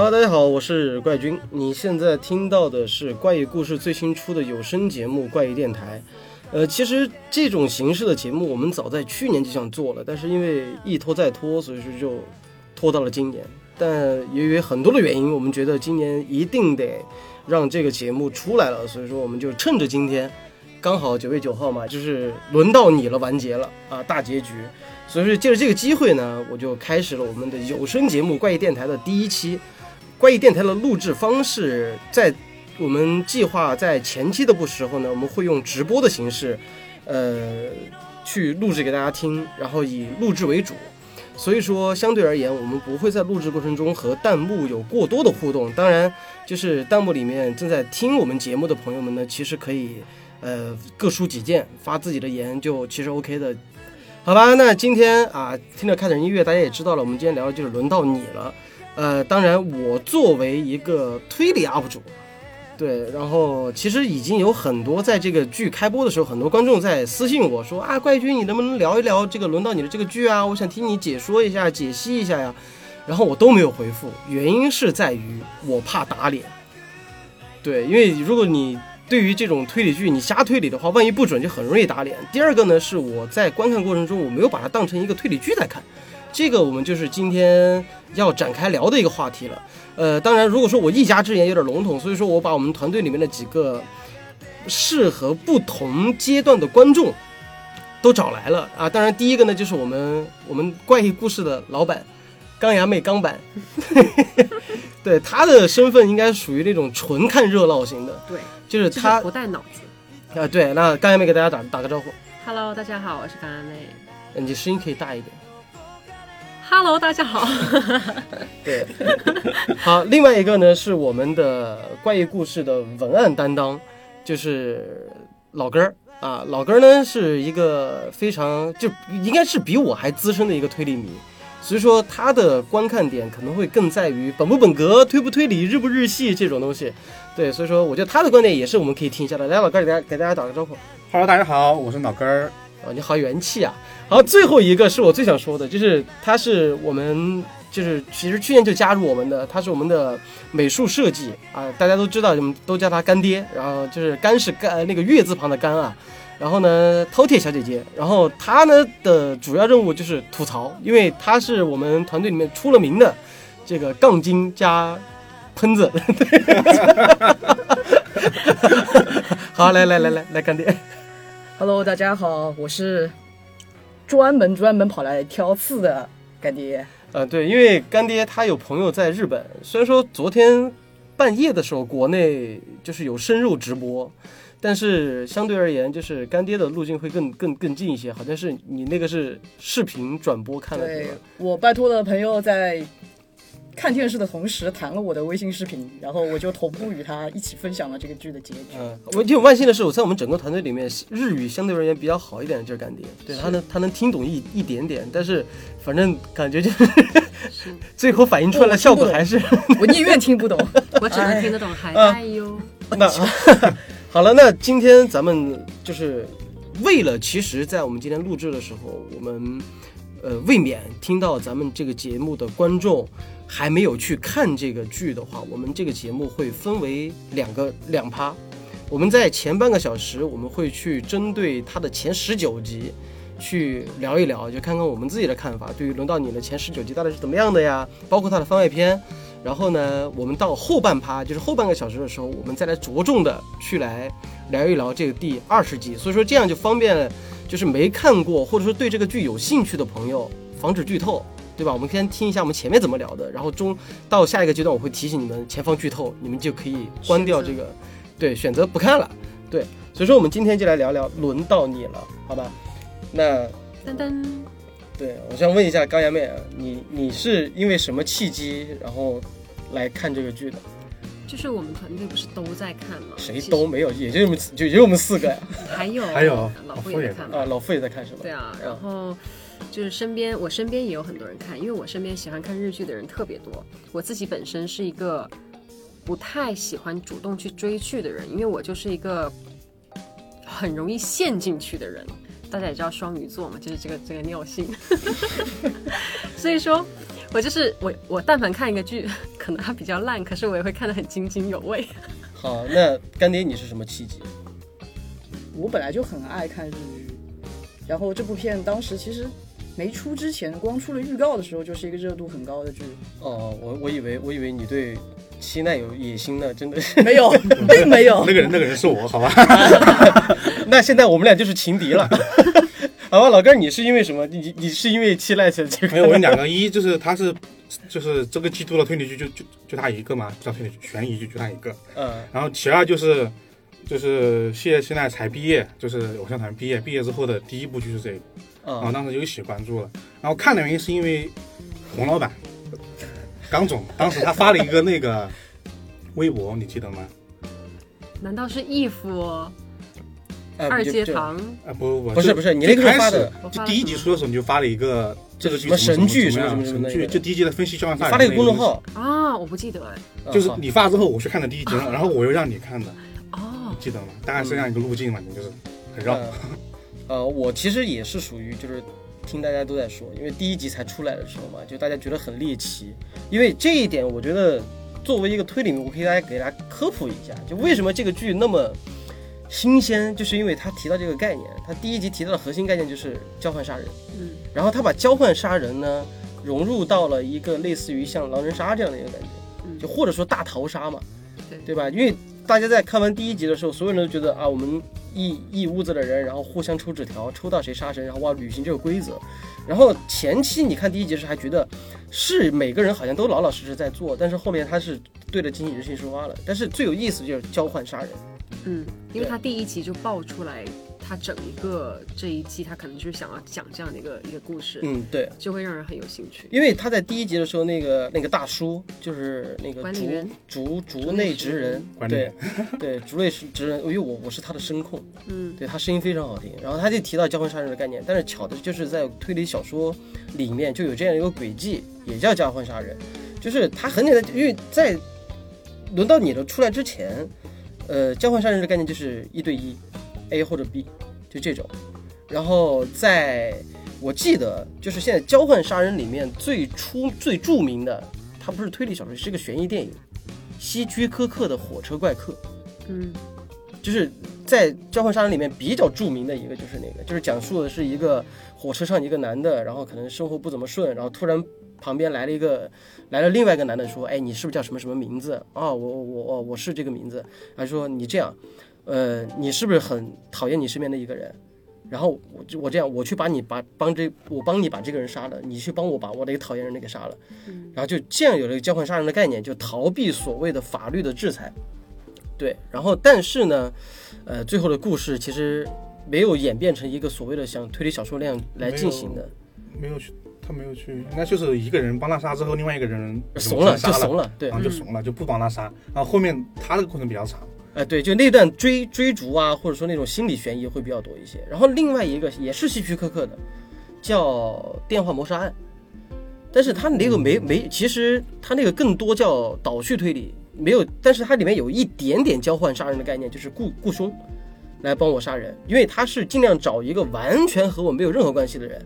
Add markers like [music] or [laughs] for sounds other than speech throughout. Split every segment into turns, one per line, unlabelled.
Hello，大家好，我是怪君。你现在听到的是怪异故事最新出的有声节目《怪异电台》。呃，其实这种形式的节目我们早在去年就想做了，但是因为一拖再拖，所以说就拖到了今年。但由于很多的原因，我们觉得今年一定得让这个节目出来了，所以说我们就趁着今天刚好九月九号嘛，就是轮到你了，完结了啊，大结局。所以说借着这个机会呢，我就开始了我们的有声节目《怪异电台》的第一期。关于电台的录制方式，在我们计划在前期的不时候呢，我们会用直播的形式，呃，去录制给大家听，然后以录制为主。所以说，相对而言，我们不会在录制过程中和弹幕有过多的互动。当然，就是弹幕里面正在听我们节目的朋友们呢，其实可以，呃，各抒己见，发自己的言，就其实 OK 的。好吧，那今天啊，听着开始音乐，大家也知道了，我们今天聊的就是轮到你了。呃，当然，我作为一个推理 UP 主，对，然后其实已经有很多在这个剧开播的时候，很多观众在私信我说啊，怪君，你能不能聊一聊这个轮到你的这个剧啊？我想听你解说一下、解析一下呀。然后我都没有回复，原因是在于我怕打脸。对，因为如果你对于这种推理剧你瞎推理的话，万一不准就很容易打脸。第二个呢，是我在观看过程中我没有把它当成一个推理剧在看。这个我们就是今天要展开聊的一个话题了。呃，当然，如果说我一家之言有点笼统，所以说我把我们团队里面的几个适合不同阶段的观众都找来了啊。当然，第一个呢就是我们我们怪异故事的老板钢牙妹钢板，[laughs] 对他的身份应该属于那种纯看热闹型的，
对，
就是他
不带脑子
啊。对，那钢牙妹给大家打打个招呼。
Hello，大家好，我是钢牙妹。
你声音可以大一点。
Hello，大家好。[laughs]
对，[laughs] 好，另外一个呢是我们的怪异故事的文案担当，就是老根儿啊。老根儿呢是一个非常就应该是比我还资深的一个推理迷，所以说他的观看点可能会更在于本不本格、推不推理、日不日系这种东西。对，所以说我觉得他的观点也是我们可以听一下的。来，老根儿给大家给大家打个招呼。
Hello，大家好，我是老根儿。
啊，你好元气啊！好，最后一个是我最想说的，就是他是我们，就是其实去年就加入我们的，他是我们的美术设计啊，大家都知道，都叫他干爹。然后就是干是干那个月字旁的干啊，然后呢饕餮小姐姐，然后她呢的主要任务就是吐槽，因为她是我们团队里面出了名的这个杠精加喷子。[laughs] 好，来来来来来干爹。
Hello，大家好，我是专门专门跑来挑刺的干爹。
呃，对，因为干爹他有朋友在日本，虽然说昨天半夜的时候国内就是有深入直播，但是相对而言，就是干爹的路径会更更更近一些。好像是你那个是视频转播看的，
对我拜托的朋友在。看电视的同时弹了我的微信视频，然后我就同步与他一起分享了这个剧的结局。
嗯，我挺万幸的是，我在我们整个团队里面，日语相对而言比较好一点的就是干爹，对他能他能听懂一一点点，但是反正感觉就是 [laughs] 最后反映出来的效果还是
我宁愿听不懂，
我只能听得懂海带哟。
那 [laughs] 好了，那今天咱们就是为了，其实，在我们今天录制的时候，我们呃未免听到咱们这个节目的观众。还没有去看这个剧的话，我们这个节目会分为两个两趴。我们在前半个小时，我们会去针对它的前十九集去聊一聊，就看看我们自己的看法。对于轮到你的前十九集到底是怎么样的呀？包括它的番外篇。然后呢，我们到后半趴，就是后半个小时的时候，我们再来着重的去来聊一聊这个第二十集。所以说这样就方便，就是没看过或者说对这个剧有兴趣的朋友，防止剧透。对吧？我们先听一下我们前面怎么聊的，然后中到下一个阶段，我会提醒你们前方剧透，你们就可以关掉这个，对，选择不看了。对，所以说我们今天就来聊聊，轮到你了，好吧？那
噔噔，
对我想问一下高阳妹啊，你你是因为什么契机然后来看这个剧的？
就是我们团队不是都在看吗？
谁都没有，也就我们就就我们四个呀。
还有
还有
老傅也在看啊，
老傅也在看是吧？
对啊，然后。就是身边，我身边也有很多人看，因为我身边喜欢看日剧的人特别多。我自己本身是一个不太喜欢主动去追剧的人，因为我就是一个很容易陷进去的人。大家也知道双鱼座嘛，就是这个这个尿性。[laughs] 所以说，我就是我我但凡看一个剧，[laughs] 可能它比较烂，可是我也会看得很津津有味。[laughs]
好，那干爹你是什么契机？
我本来就很爱看日剧，然后这部片当时其实没出之前，光出了预告的时候，就是一个热度很高的剧。
哦，我我以为我以为你对七奈有野心呢，真的是。
没有，[laughs] 并没有
那。个人那个人是我，好吧？[laughs]
那现在我们俩就是情敌了。[laughs] 好吧，老哥，你是因为什么？你你是因为七奈才这个？
没有，我有两个一，就是他是就是这个季度的推理剧就就就他一个嘛，不叫推理剧，悬疑剧就他一个。
嗯
然后其二就是就是谢现在才毕业，就是偶像团毕业，毕业之后的第一部剧是这个，然后
啊
当时就一起关注了。然后看的原因是因为洪老板刚总当时他发了一个那个微博，你记得吗？
难道是义父二阶堂？
啊不不不，
不是不是你那个
最开始就第一集出的时候你就发了一个这个剧
什么神剧
什么什么神剧，就第一集的分析交换
你发了一个公众号，
啊，我不记得哎。
就是你发了之后我去看的第一集了，然后我又让你看的，
哦，
记得吗？大概是这样一个路径嘛，你就是很绕。
呃呃，我其实也是属于就是听大家都在说，因为第一集才出来的时候嘛，就大家觉得很猎奇。因为这一点，我觉得作为一个推理迷，我可以大家给大家科普一下，就为什么这个剧那么新鲜，就是因为他提到这个概念，他第一集提到的核心概念就是交换杀人，
嗯，
然后他把交换杀人呢融入到了一个类似于像狼人杀这样的一个感觉，
嗯
就或者说大逃杀嘛，
对
对吧？因为大家在看完第一集的时候，所有人都觉得啊，我们一一屋子的人，然后互相抽纸条，抽到谁杀谁，然后哇，履行这个规则。然后前期你看第一集时还觉得是每个人好像都老老实实在做，但是后面他是对着经纪人性说话了。但是最有意思就是交换杀人，
嗯，因为他第一集就爆出来，他整一个这一季他可能就是想要讲这样的一个一个故事，
嗯，对，
就会让人很有兴趣。
因为他在第一集的时候，那个那个大叔就是那个竹
管理员。
竹竹内直人，对
管理员。
对，竹内直人，因为我我是他的声控，
嗯，
对他声音非常好听，然后他就提到交换杀人的概念，但是巧的就是在推理小说里面就有这样一个轨迹，也叫交换杀人，就是他很简单，因为在轮到你的出来之前，呃，交换杀人的概念就是一对一，A 或者 B，就这种，然后在我记得就是现在交换杀人里面最出最著名的，它不是推理小说，是一个悬疑电影，希区柯克的《火车怪客》。
嗯
就是在交换杀人里面比较著名的一个就是那个，就是讲述的是一个火车上一个男的，然后可能生活不怎么顺，然后突然旁边来了一个来了另外一个男的说，哎，你是不是叫什么什么名字啊？我我我哦我是这个名字，他说你这样，呃，你是不是很讨厌你身边的一个人？然后我就我这样，我去把你把帮这我帮你把这个人杀了，你去帮我把我那个讨厌人那个杀了，然后就这样有了一个交换杀人的概念，就逃避所谓的法律的制裁。对，然后但是呢，呃，最后的故事其实没有演变成一个所谓的像推理小说那样来进行的，
没有去，他没有去，应该就是一个人帮他杀之后，另外一个人
怂了就怂了，对
然，后就怂了，就不帮他杀。然后后面他这个过程比较长，
呃，对，就那段追追逐啊，或者说那种心理悬疑会比较多一些。然后另外一个也是希区柯克的，叫《电话谋杀案》，但是他那个没没，其实他那个更多叫倒叙推理，没有，但是它里面有一点点交换杀人的概念，就是雇雇凶来帮我杀人，因为他是尽量找一个完全和我没有任何关系的人。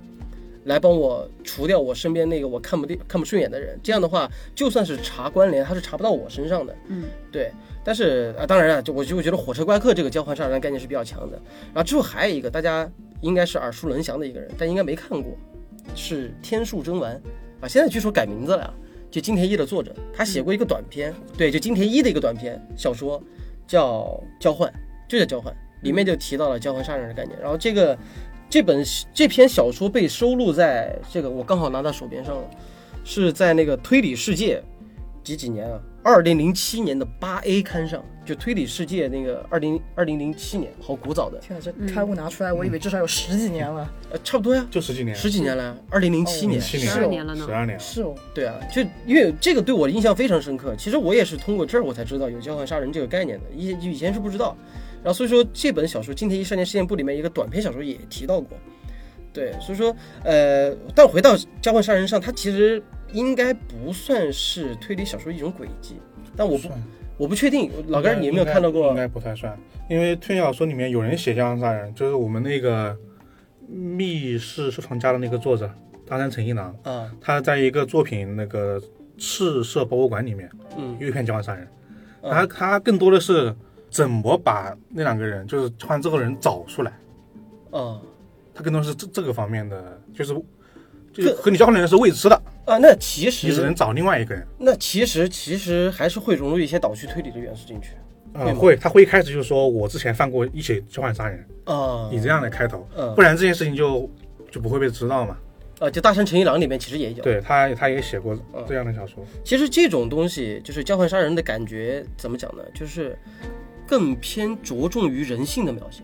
来帮我除掉我身边那个我看不见、看不顺眼的人，这样的话，就算是查关联，他是查不到我身上的。
嗯，
对。但是啊，当然啊，就我就我觉得火车怪客这个交换杀人的概念是比较强的。然后之后还有一个大家应该是耳熟能详的一个人，但应该没看过，是天树真丸啊，现在据说改名字了啊，就金田一的作者，他写过一个短篇，对，就金田一的一个短篇小说，叫《交换》，就叫《交换》，里面就提到了交换杀人的概念。然后这个这本这篇小说被收录在这个我刚好拿到手边上了，是在那个推理世界几几年啊？二零零七年的八 A 刊上，就推理世界那个二零二零零七年，好古早的，
天啊，这刊物拿出来，我以为至少有十几年了。
呃，差不多呀，
就十几年，
十几年了，二零零七年。
七
十二年了呢
十。二年，
是哦，
对啊，就因为这个对我的印象非常深刻。其实我也是通过这儿我才知道有交换杀人这个概念的，以以前是不知道。然后所以说这本小说《金田一少年事件簿》里面一个短篇小说也提到过。对，所以说呃，但回到交换杀人上，它其实应该不算是推理小说一种轨迹，但我不我不确定。老哥，你有没有看到过
应？该不太算，因为推理小说里面有人写交换杀人，就是我们那个密室收藏家的那个作者，大山诚一郎，
啊，
他在一个作品那个赤色博物馆里面
嗯
有一篇交换杀人，
嗯
他他更多的是怎么把那两个人就是交换之后的人找出来，
嗯
他更多是这这个方面的，就是就是和你交换的人是未知的，
啊，那其实
你只能找另外一个人。
那其实其实还是会融入一些岛区推理的元素进去
嗯，
会
他会一开始就说我之前犯过一起交换杀人，
啊，
以这样的开头，
嗯
不然这件事情就就不会被知道嘛。
啊，就大山诚一郎里面其实也有。
对他，他也写过
嗯
这样的小说。
其实这种东西就是交换杀人的感觉，怎么讲呢？就是更偏着重于人性的描写，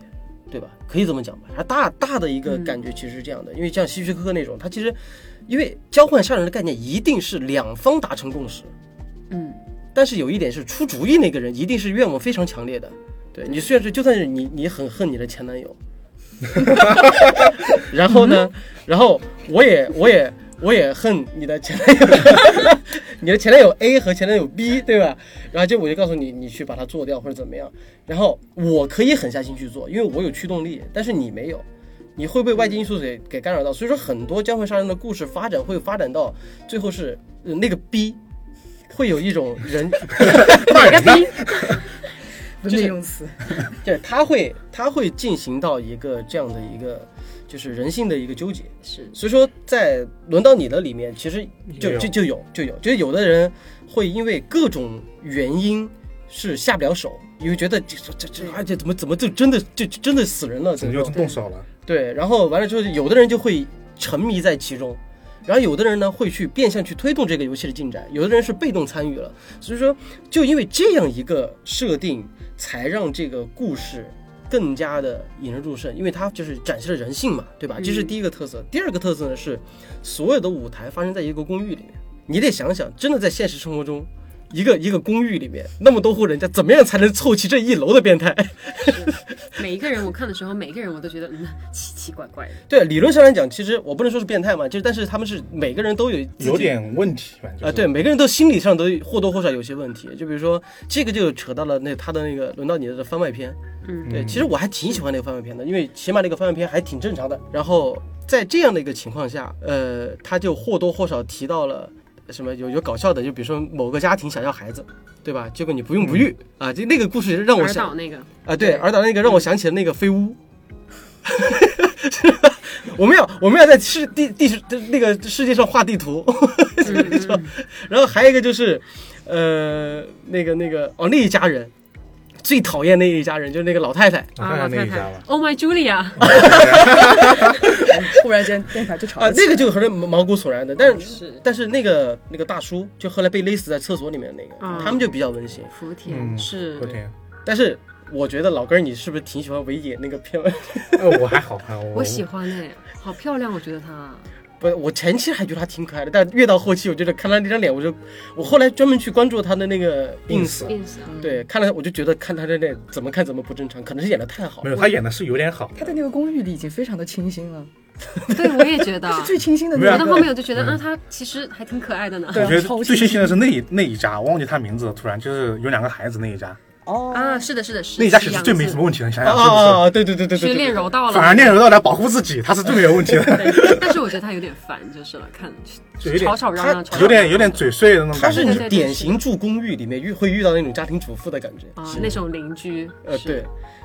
对吧？可以这么讲吧。它大大的一个感觉其实是这样的，因为像希区柯克那种，他其实因为交换杀人的概念一定是两方达成共识，
嗯，
但是有一点是出主意那个人一定是愿望非常强烈的。对你虽然是就算是你你很恨你的前男友，[laughs] 然后呢，然后我也我也我也恨你的前男友，[laughs] 你的前男友 A 和前男友 B 对吧？然后就我就告诉你，你去把它做掉或者怎么样。然后我可以狠下心去做，因为我有驱动力，但是你没有。你会被外界因素给给干扰到，所以说很多交换杀人的故事发展会发展到最后是、呃那个 B 会有一种人
哪个逼？
文 [laughs] [laughs]
就
用词，
对，他会他会进行到一个这样的一个就是人性的一个纠结。
是。
所以说，在轮到你的里面，其实就就就有就有，就有的人会因为各种原因是下不了手，因为觉得这这这而且怎么怎么就真的就就真的死人了，
怎
么就
动手了，
对，然后完了之后，有的人就会沉迷在其中。然后有的人呢会去变相去推动这个游戏的进展，有的人是被动参与了，所以说就因为这样一个设定，才让这个故事更加的引人入胜，因为它就是展现了人性嘛，对吧？这是第一个特色。第二个特色呢是，所有的舞台发生在一个公寓里面，你得想想，真的在现实生活中。一个一个公寓里面那么多户人家，怎么样才能凑齐这一楼的变态？[laughs]
每一个人我看的时候，每一个人我都觉得嗯奇奇怪怪的。
对，理论上来讲，其实我不能说是变态嘛，就是但是他们是每个人都有
有点问题，反正
啊、对，每个人都心理上都或多或少有些问题。就比如说这个就扯到了那他的那个轮到你的番外篇，
嗯
对，其实我还挺喜欢那个番外篇的，因为起码那个番外篇还挺正常的。然后在这样的一个情况下，呃，他就或多或少提到了。什么有有搞笑的，就比如说某个家庭想要孩子，对吧？结果你不孕不育、啊，就那个故事让我想
那个，
啊，对，尔岛那个让我想起了那个飞屋。[laughs] 我们要我们要在世地地那个世界上画地图，[laughs] 然后还有一个就是，呃，那个那个哦，那一家人最讨厌那一家人，就是那个老太太
啊，老太太
看那一家吧
，，Oh my Julia，[laughs]
忽然间电台就吵
啊，那个就很毛骨悚然的。但是
是
但是那个那个大叔，就后来被勒死在厕所里面的那个，
啊
他们就比较温馨。
福田
嗯，
是
福田，
但是我觉得老根儿，你是不是挺喜欢维野那个片？
呃，[laughs] 我还好看，我
我喜欢哎，好漂亮，我觉得她。
不，我前期还觉得他挺可爱的，但越到后期，我觉得看他那张脸，我就我后来专门去关注他的那个
ins，ins
对，看了我就觉得看他的那怎么看怎么不正常，可能是演的太好
没。有，他演的是有点好，
他在那个公寓里已经非常的清新了，[laughs]
对，我也觉得。
是最清新的
没有
我到后
那个。
面我就觉得，啊，他其实还挺可爱的呢。
我觉得
超清
新的是那一那一家，我忘记他名字了，突然就是有两个孩子那一家，
哦
啊，是的，是的，是
那一家其实最没什么问题的，你想
啊
想是不是？
啊啊！对对对对对，
是练柔道了，
反而练柔道来保护自己，他是最没有问题的，
对但是我觉得他有点烦，就是了，看
就有点
吵吵嚷嚷，吵吵
有点
嚷嚷
有点嘴碎的那种
他
感觉。
是你
对对对
典型住公寓里面遇会遇到那种家庭主妇的感觉
啊，那种邻居，
呃，
是
对，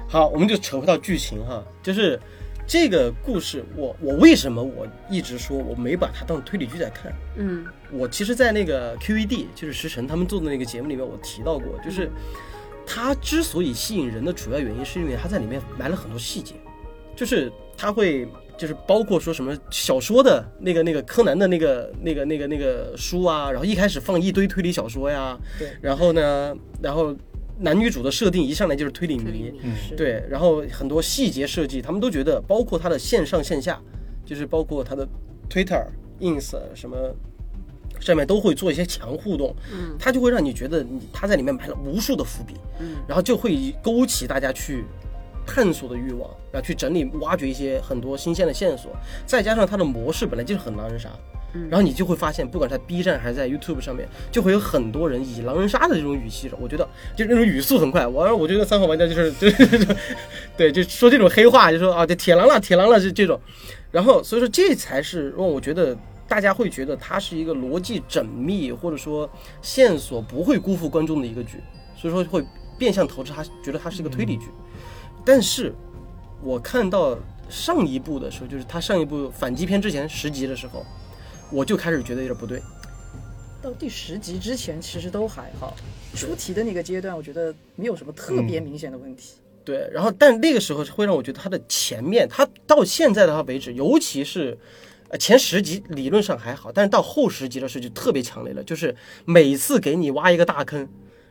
好，我们就扯回到剧情哈，就是这个故事，我我为什么我一直说我没把它当推理剧在看？
嗯
我其实，在那个 QED 就是石晨他们做的那个节目里面，我提到过，就是它之所以吸引人的主要原因，是因为它在里面埋了很多细节，就是它会。就是包括说什么小说的那个那个柯南的那个那个那个那个书啊，然后一开始放一堆推理小说呀，
对，
然后呢，然后男女主的设定一上来就是推理迷对，然后很多细节设计，他们都觉得，包括它的线上线下，就是包括它的 Twitter、Ins 什么上面都会做一些强互动，
嗯
它就会让你觉得你它在里面埋了无数的伏笔，
嗯
然后就会勾起大家去探索的欲望，然后去整理、挖掘一些很多新鲜的线索，再加上它的模式本来就是很狼人杀。
嗯
然后你就会发现，不管在 B 站还是在 YouTube 上面，就会有很多人以狼人杀的这种语气，我觉得就是那种语速很快。我我觉得三号玩家就是就是就 [laughs] 对，就说这种黑话，就说啊，这铁狼了，铁狼了，这这种。然后所以说这才是让我觉得大家会觉得它是一个逻辑缜密，或者说线索不会辜负观众的一个剧，所以说会变相投资它，觉得它是一个推理剧。但是我看到上一部的时候，就是他上一部反击篇之前十集的时候，我就开始觉得有点不对。
到第十集之前其实都还好，出题的那个阶段，我觉得没有什么特别明显的问题。
对，然后但那个时候会让我觉得它的前面，它到现在的话为止，尤其是呃前十集理论上还好，但是到后十集的时候就特别强烈了，就是每次给你挖一个大坑，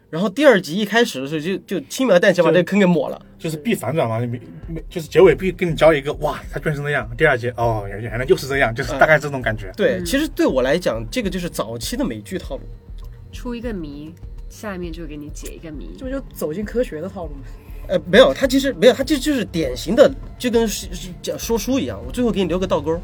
然后第二集一开始的时候就就轻描淡写把这个坑给抹了。
就是必反转嘛，没没就是结尾必给你交一个哇，他居然是那样。第二集哦，原原来又是这样，就是大概这种感觉。
对，其实对我来讲，这个就是早期的美剧套路。
出一个谜，下面就给你解一个谜。
这不就走进科学的套路吗？
呃，没有，他其实没有，他就就是典型的，就跟是是讲说书一样，我最后给你留个倒钩，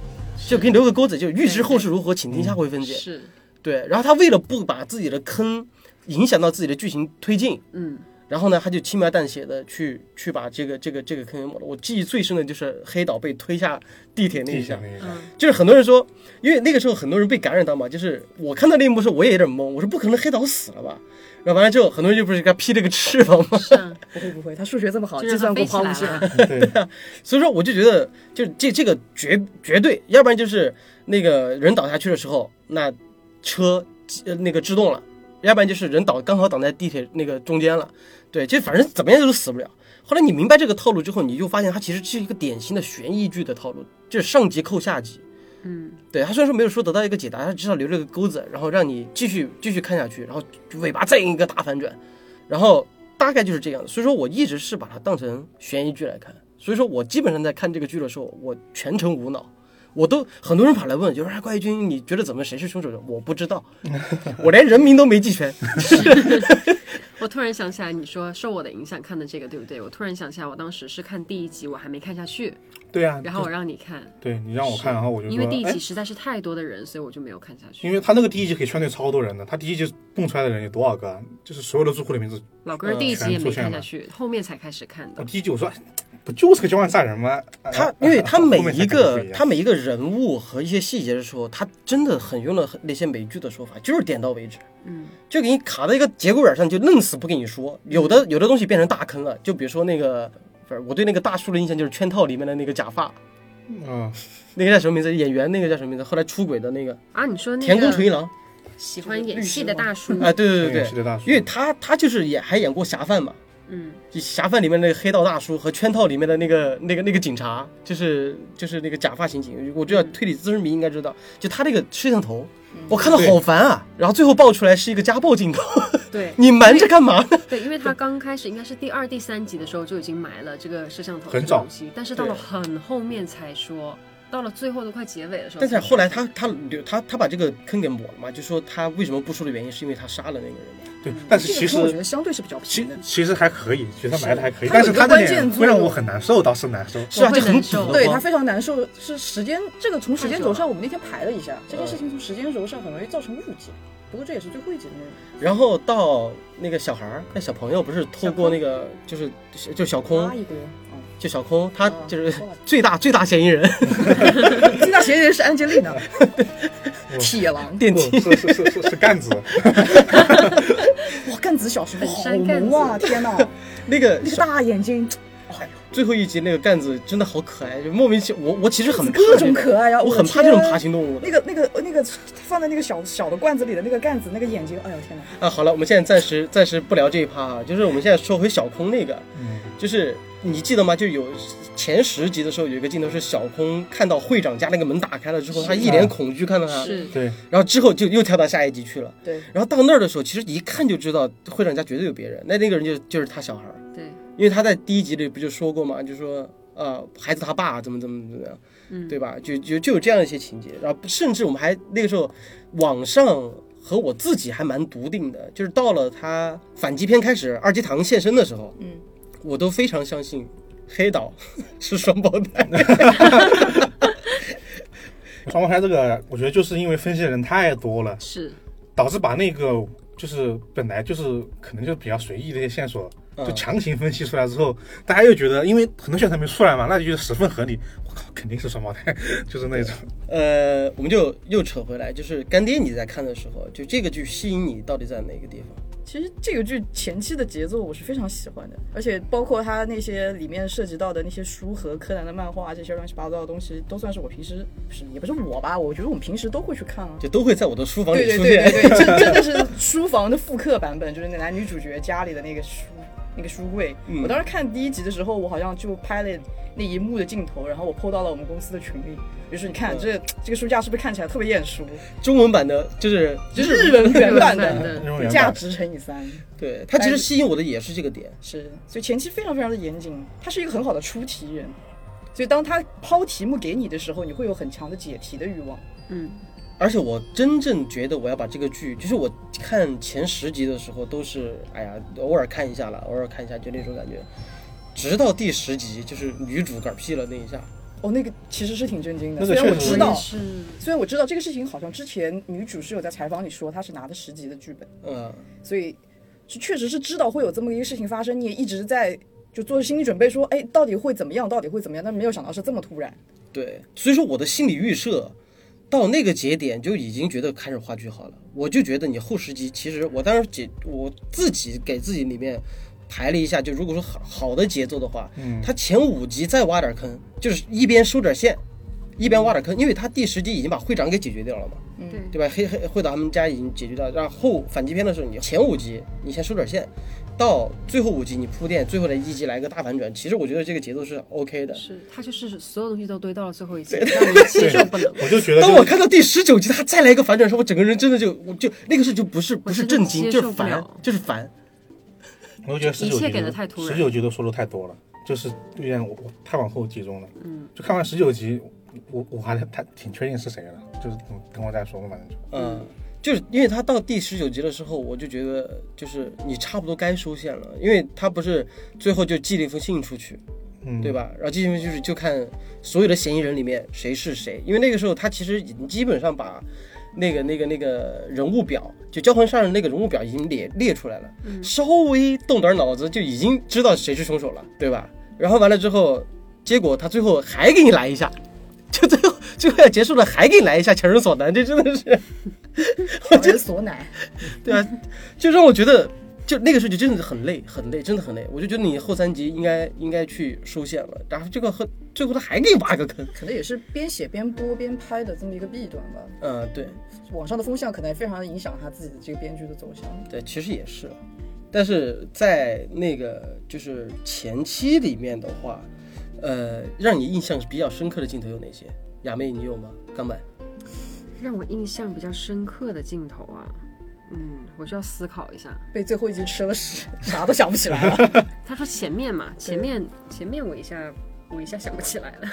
就给你留个钩子，就预知后事如何，请听下回分解。
是，
对，然后他为了不把自己的坑影响到自己的剧情推进，
嗯，
然后呢，他就轻描淡写的去去把这个这个这个坑给抹了。我记忆最深的就是黑岛被推下地铁那一下就是很多人说，因为那个时候很多人被感染到嘛，就是我看到那一幕时候我也有点懵，我说不可能黑岛死了吧？然后完了之后，很多人就不是给他披了个翅膀嘛，
是啊，
不会不会，他数学这么好，计算
它飞起
过抛物线。
来了。
对，[laughs]
所以说我就觉得，就这这个绝绝对，要不然就是那个人倒下去的时候，那车呃那个制动了，要不然就是人倒刚好倒在地铁那个中间了，对，就反正怎么样都死不了。后来你明白这个套路之后，你就发现它其实是一个典型的悬疑剧的套路，就是上级扣下集。
嗯，
对他虽然说没有说得到一个解答，他至少留了个钩子，然后让你继续继续看下去，然后尾巴再一个大反转，然后大概就是这样的。所以说我一直是把它当成悬疑剧来看，所以说我基本上在看这个剧的时候，我全程无脑。我都很多人跑来问，就是哎，怪异君，你觉得怎么谁是凶手？我不知道，[laughs] 我连人名都没记全。[laughs]
我突然想起来，你说受我的影响看的这个，对不对？我突然想起来，我当时是看第一集，我还没看下去，
对啊。
然后我让你看，
对你让我看，然后我就
因为第一集，实在是太多的人，所以我就没有看下去。
因为他那个第一集可以圈对超多人的，他第一集蹦出来的人有多少个啊？就是所有的住户的名字。
老哥第一集也没看下去，后面才开始看的。
我第一集我说，哎不就是个交换杀人吗？
他
啊
因为他每一个他每一个人物和一些细节的时候，他真的很用了那些美剧的说法，就是点到为止。
嗯，
就给你卡在一个节骨眼上，就愣死不跟你说。有的有的东西变成大坑了，就比如说那个，我对那个大叔的印象就是《圈套》里面的那个假发，
嗯，
那个叫什么名字？演员那个叫什么名字？后来出轨的那个
啊，你说那个
田宫纯一郎
喜欢演戏的大叔，
啊，对对对对，
是的大叔。
因为他他就是演还演过侠犯嘛，
嗯，
就侠犯里面那个黑道大叔和圈套里面的那个那个那个警察，就是就是那个假发刑警，我知道推理资深迷应该知道，就他那个摄像头，我看到好烦啊，然后最后爆出来是一个家暴镜头，
对。
你瞒着干嘛呢？
对，因为他刚开始应该是第二、第三集的时候就已经埋了这个摄像头
很早。
这个东西，但是到了很后面才说，到了最后都快结尾的时候，
但是后来他他留他他把这个坑给抹了嘛，就说他为什么不说的原因是因为他杀了那个人嘛。
对，但是其
这个我觉得相对是比较
其
平的。
其实还可以，其实他埋的还可以，
是
但是他的
它有一个关键
点会让我很难受，倒是难受。
是啊，就很
难受
堵
对他非常难受，是时间这个从时间轴上，我们那天排了一下，这件事情从时间轴上很容易造成误解。不过这也是最后一集的内容。
然后到那个小孩儿，那小朋友不是透过那个就是就小空就小空，他
哦
就是最大最大嫌疑人，[laughs]
最大嫌疑人是安吉丽娜，铁狼。
电梯。
是是是是是干子，[laughs]
哇，干子小时候好萌啊！天哪，[laughs]
那个
那个大眼睛，
最后一集那个干子真的好可爱，就莫名其妙我我其实很怕
各种
这种
可爱啊！
我很怕这种爬行动物的
那个、那个、那个放在那个小小的罐子里的那个干子，那个眼睛，哎呦天哪！
啊。好了，我们现在暂时暂时不聊这一趴啊，就是我们现在说回小空那个，
嗯，
就是你记得吗？就有前十集的时候有一个镜头是小空看到会长家那个门打开了之后，他一脸恐惧看到他，
是
对，
然后之后就又跳到下一集去了。
对，
然后到那儿的时候，其实一看就知道会长家绝对有别人，那那个人就就是他小孩儿，
对，
因为他在第一集里不就说过嘛，就说呃孩子他爸怎么怎么怎么样，
嗯
对吧？就就就有这样一些情节，然后甚至我们还那个时候网上和我自己还蛮笃定的，就是到了他反击篇开始二阶堂现身的时候，
嗯，
我都非常相信黑岛 [laughs] 是双胞胎。[laughs]
双胞胎这个，我觉得就是因为分析的人太多了，
是，
导致把那个就是本来就是可能就是比较随意的一些线索，就
嗯
强行分析出来之后，大家又觉得，因为很多宣传没出来嘛，那就觉得十分合理。我靠，肯定是双胞胎，[laughs] 就是那种。
呃，我们就又扯回来，就是干爹你在看的时候，就这个剧吸引你到底在哪个地方？
其实这个剧前期的节奏我是非常喜欢的，而且包括它那些里面涉及到的那些书和柯南的漫画这些乱七八糟的东西，都算是我平时不是也不是我吧，我觉得我们平时都会去看啊。
就都会在我的书房里
对对
出
对对
现。
对，真真的是书房的复刻版本，就是那男女主角家里的那个书那个书柜。
嗯
我当时看第一集的时候，我好像就拍了那一幕的镜头，然后我 PO 到了我们公司的群里，就说你看
嗯
这这个书架是不是看起来特别眼熟？
中文版的，就是
就是日文原版的价值乘以三。
对它其实吸引我的也是这个点。
是，所以前期非常非常的严谨，他是一个很好的出题人，所以当他抛题目给你的时候，你会有很强的解题的欲望。
嗯，
而且我真正觉得我要把这个剧，就是我看前十集的时候都是，哎呀，偶尔看一下了，偶尔看一下就那种感觉。直到第十集，就是女主嗝屁了那一下，
哦，那个其实是挺震惊的，
那个
虽然我知道，
是
虽然我知道这个事情好像之前女主是有在采访里说她是拿的十集的剧本，
嗯，
所以是确实是知道会有这么一个事情发生，你也一直在就做心理准备说，哎，到底会怎么样，到底会怎么样，但没有想到是这么突然。
对，所以说我的心理预设到那个节点就已经觉得开始画句号了。我就觉得你后十集，其实我当时解我自己给自己里面排了一下，就如果说好好的节奏的话，
嗯
他前五集再挖点坑，就是一边收点线，一边挖点坑，因为他第十集已经把会长给解决掉了嘛。
对
对吧？黑黑会长他们家已经解决掉，然后反击篇的时候，你前五集你先收点线，到最后五集你铺垫，最后的一集来个大反转。其实我觉得这个节奏是 OK 的。
是，他就是所有东西都堆到了最后一集，让你接受不能。
我就觉得、
当我看到第十九集，他再来一个反转的时候，我整个人真的就我就那个时候就不是不是震惊，就是烦就是烦。
我就觉得十九集
给得太突然
十九集都说的太多了，就是有点我我太往后集中了。嗯，就看完十九集，我我还太挺确定是谁了，就是嗯等我再说吧，反正就
嗯，就是因为他到第十九集的时候，我就觉得就是你差不多该收线了，因为他不是最后就寄了一封信出去，
嗯，
对？吧？然后寄信就是就看所有的嫌疑人里面谁是谁，因为那个时候他其实已经基本上把那个那个那个人物表，就交换杀人那个人物表已经列列出来了，稍微动点脑子就已经知道谁是凶手了，对吧？然后完了之后，结果他最后还给你来一下，就最后最后要结束了还给你来一下强人所难，这真的是。[laughs]
强人所难，
对啊，就让我觉得，就那个时候就真的很累，很累，真的很累。我就觉得你后三集应该应该去收线了，然后这个和最后他还给你挖个坑。
可能也是边写边播边拍的这么一个弊端吧。
嗯，对
网上的风向可能也非常影响他自己的这个编剧的走向。
对，其实也是，但是在那个就是前期里面的话，呃，让你印象比较深刻的镜头有哪些？雅妹，你有吗？刚买。
让我印象比较深刻的镜头啊，嗯，我需要思考一下。
被最后一集吃了屎，啥都想不起来了。[laughs]
他说前面嘛，前面前面我一下我一下想不起来了，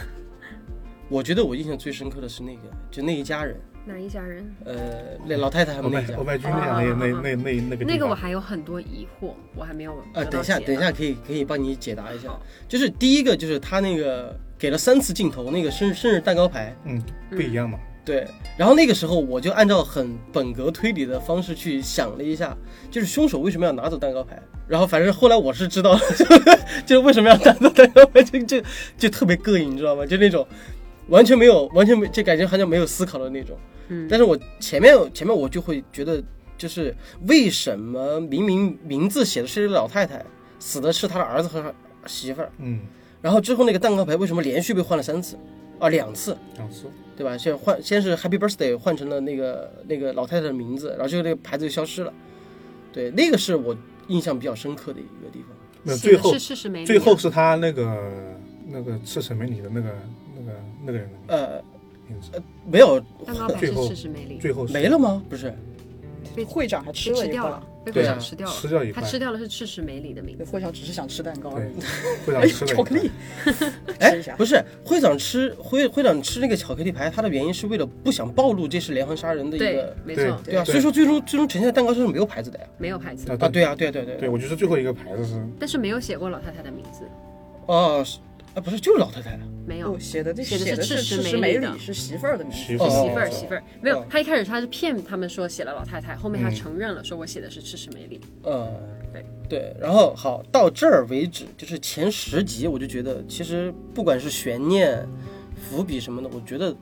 [laughs]
我觉得我印象最深刻的是那个，就那一家人，
哪一家人？
呃，那老太太他
欧
们那一家
麦欧。麦君那样那那那那那个
那个我还有很多疑惑，我还没有呃，
等一下，等一下，可以可以帮你解答一下。就是第一个，就是他那个给了三次镜头，那个生日生日蛋糕牌，
嗯不一样嘛，
对。然后那个时候我就按照很本格推理的方式去想了一下，就是凶手为什么要拿走蛋糕牌。然后反正后来我是知道了，[laughs] 就是为什么要拿走蛋糕牌，就就就特别膈应，你知道吗？就那种完全没有完全没就感觉好像没有思考的那种。
嗯
但是我前面前面我就会觉得，就是为什么明明名字写的是一个老太太，死的是他的儿子和媳妇儿，
嗯，
然后之后那个蛋糕牌为什么连续被换了三次，啊两次，
两次，
对吧？先换先是 Happy Birthday 换成了那个那个老太太的名字，然后就那个牌子就消失了，对，那个是我印象比较深刻的一个地方。
写的
没有最后
是事实没理啊。
最后是他那个那个赤橙美里的那个那个那个人的
呃，
名字，
没有。
最后
事实没理，
最后
没了吗？不是，
会长还吃了一块
被吃掉了，，被
对啊
会长吃掉了，
吃掉一块
他吃掉了是赤石梅里的名字。
会长只是想吃蛋糕而已。，[laughs]
会长
哎，
吃了
巧克力。[laughs]
不是会长吃会会长吃那个巧克力牌，他的原因是为了不想暴露这是连环杀人的一个，，
没错，
对啊，所以说最终最终呈现的蛋糕上是没有牌子的呀。
没有牌子，
啊，对啊，对啊对啊对。啊
对，我觉得最后一个牌子是
但是没有写过老太太的名字。
哦，是啊，不是，就是老太太。
没有，
写的这
写的是赤石
赤石
梅里
是媳妇儿的名字，
媳妇儿
是媳妇儿，
哦
媳妇儿没有
哦。
他一开始他是骗他们说写了老太太，后面他
嗯
承认了，说我写的是赤石梅里。
嗯，
对
对，然后好到这儿为止，就是前十集，我就觉得其实不管是悬念、伏笔什么的，我觉得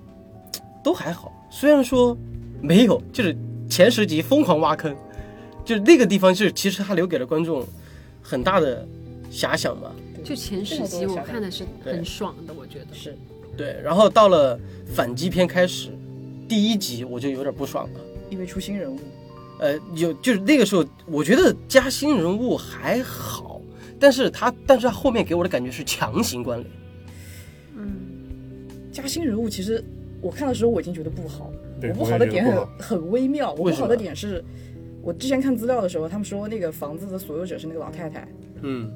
都还好。虽然说没有，就是前十集疯狂挖坑，就是那个地方是其实他留给了观众很大的遐想嘛。
就前十集我看的是很爽的，我觉得。
是
对，然后到了反击篇开始，第一集我就有点不爽了。
因为出新人物，
呃，有就是那个时候，我觉得加新人物还好，但是他但是他后面给我的感觉是强行关联。
嗯加新人物其实我看的时候我已经觉得不好，我不好的点很很微妙。我不好的点是，我之前看资料的时候，他们说那个房子的所有者是那个老太太，
嗯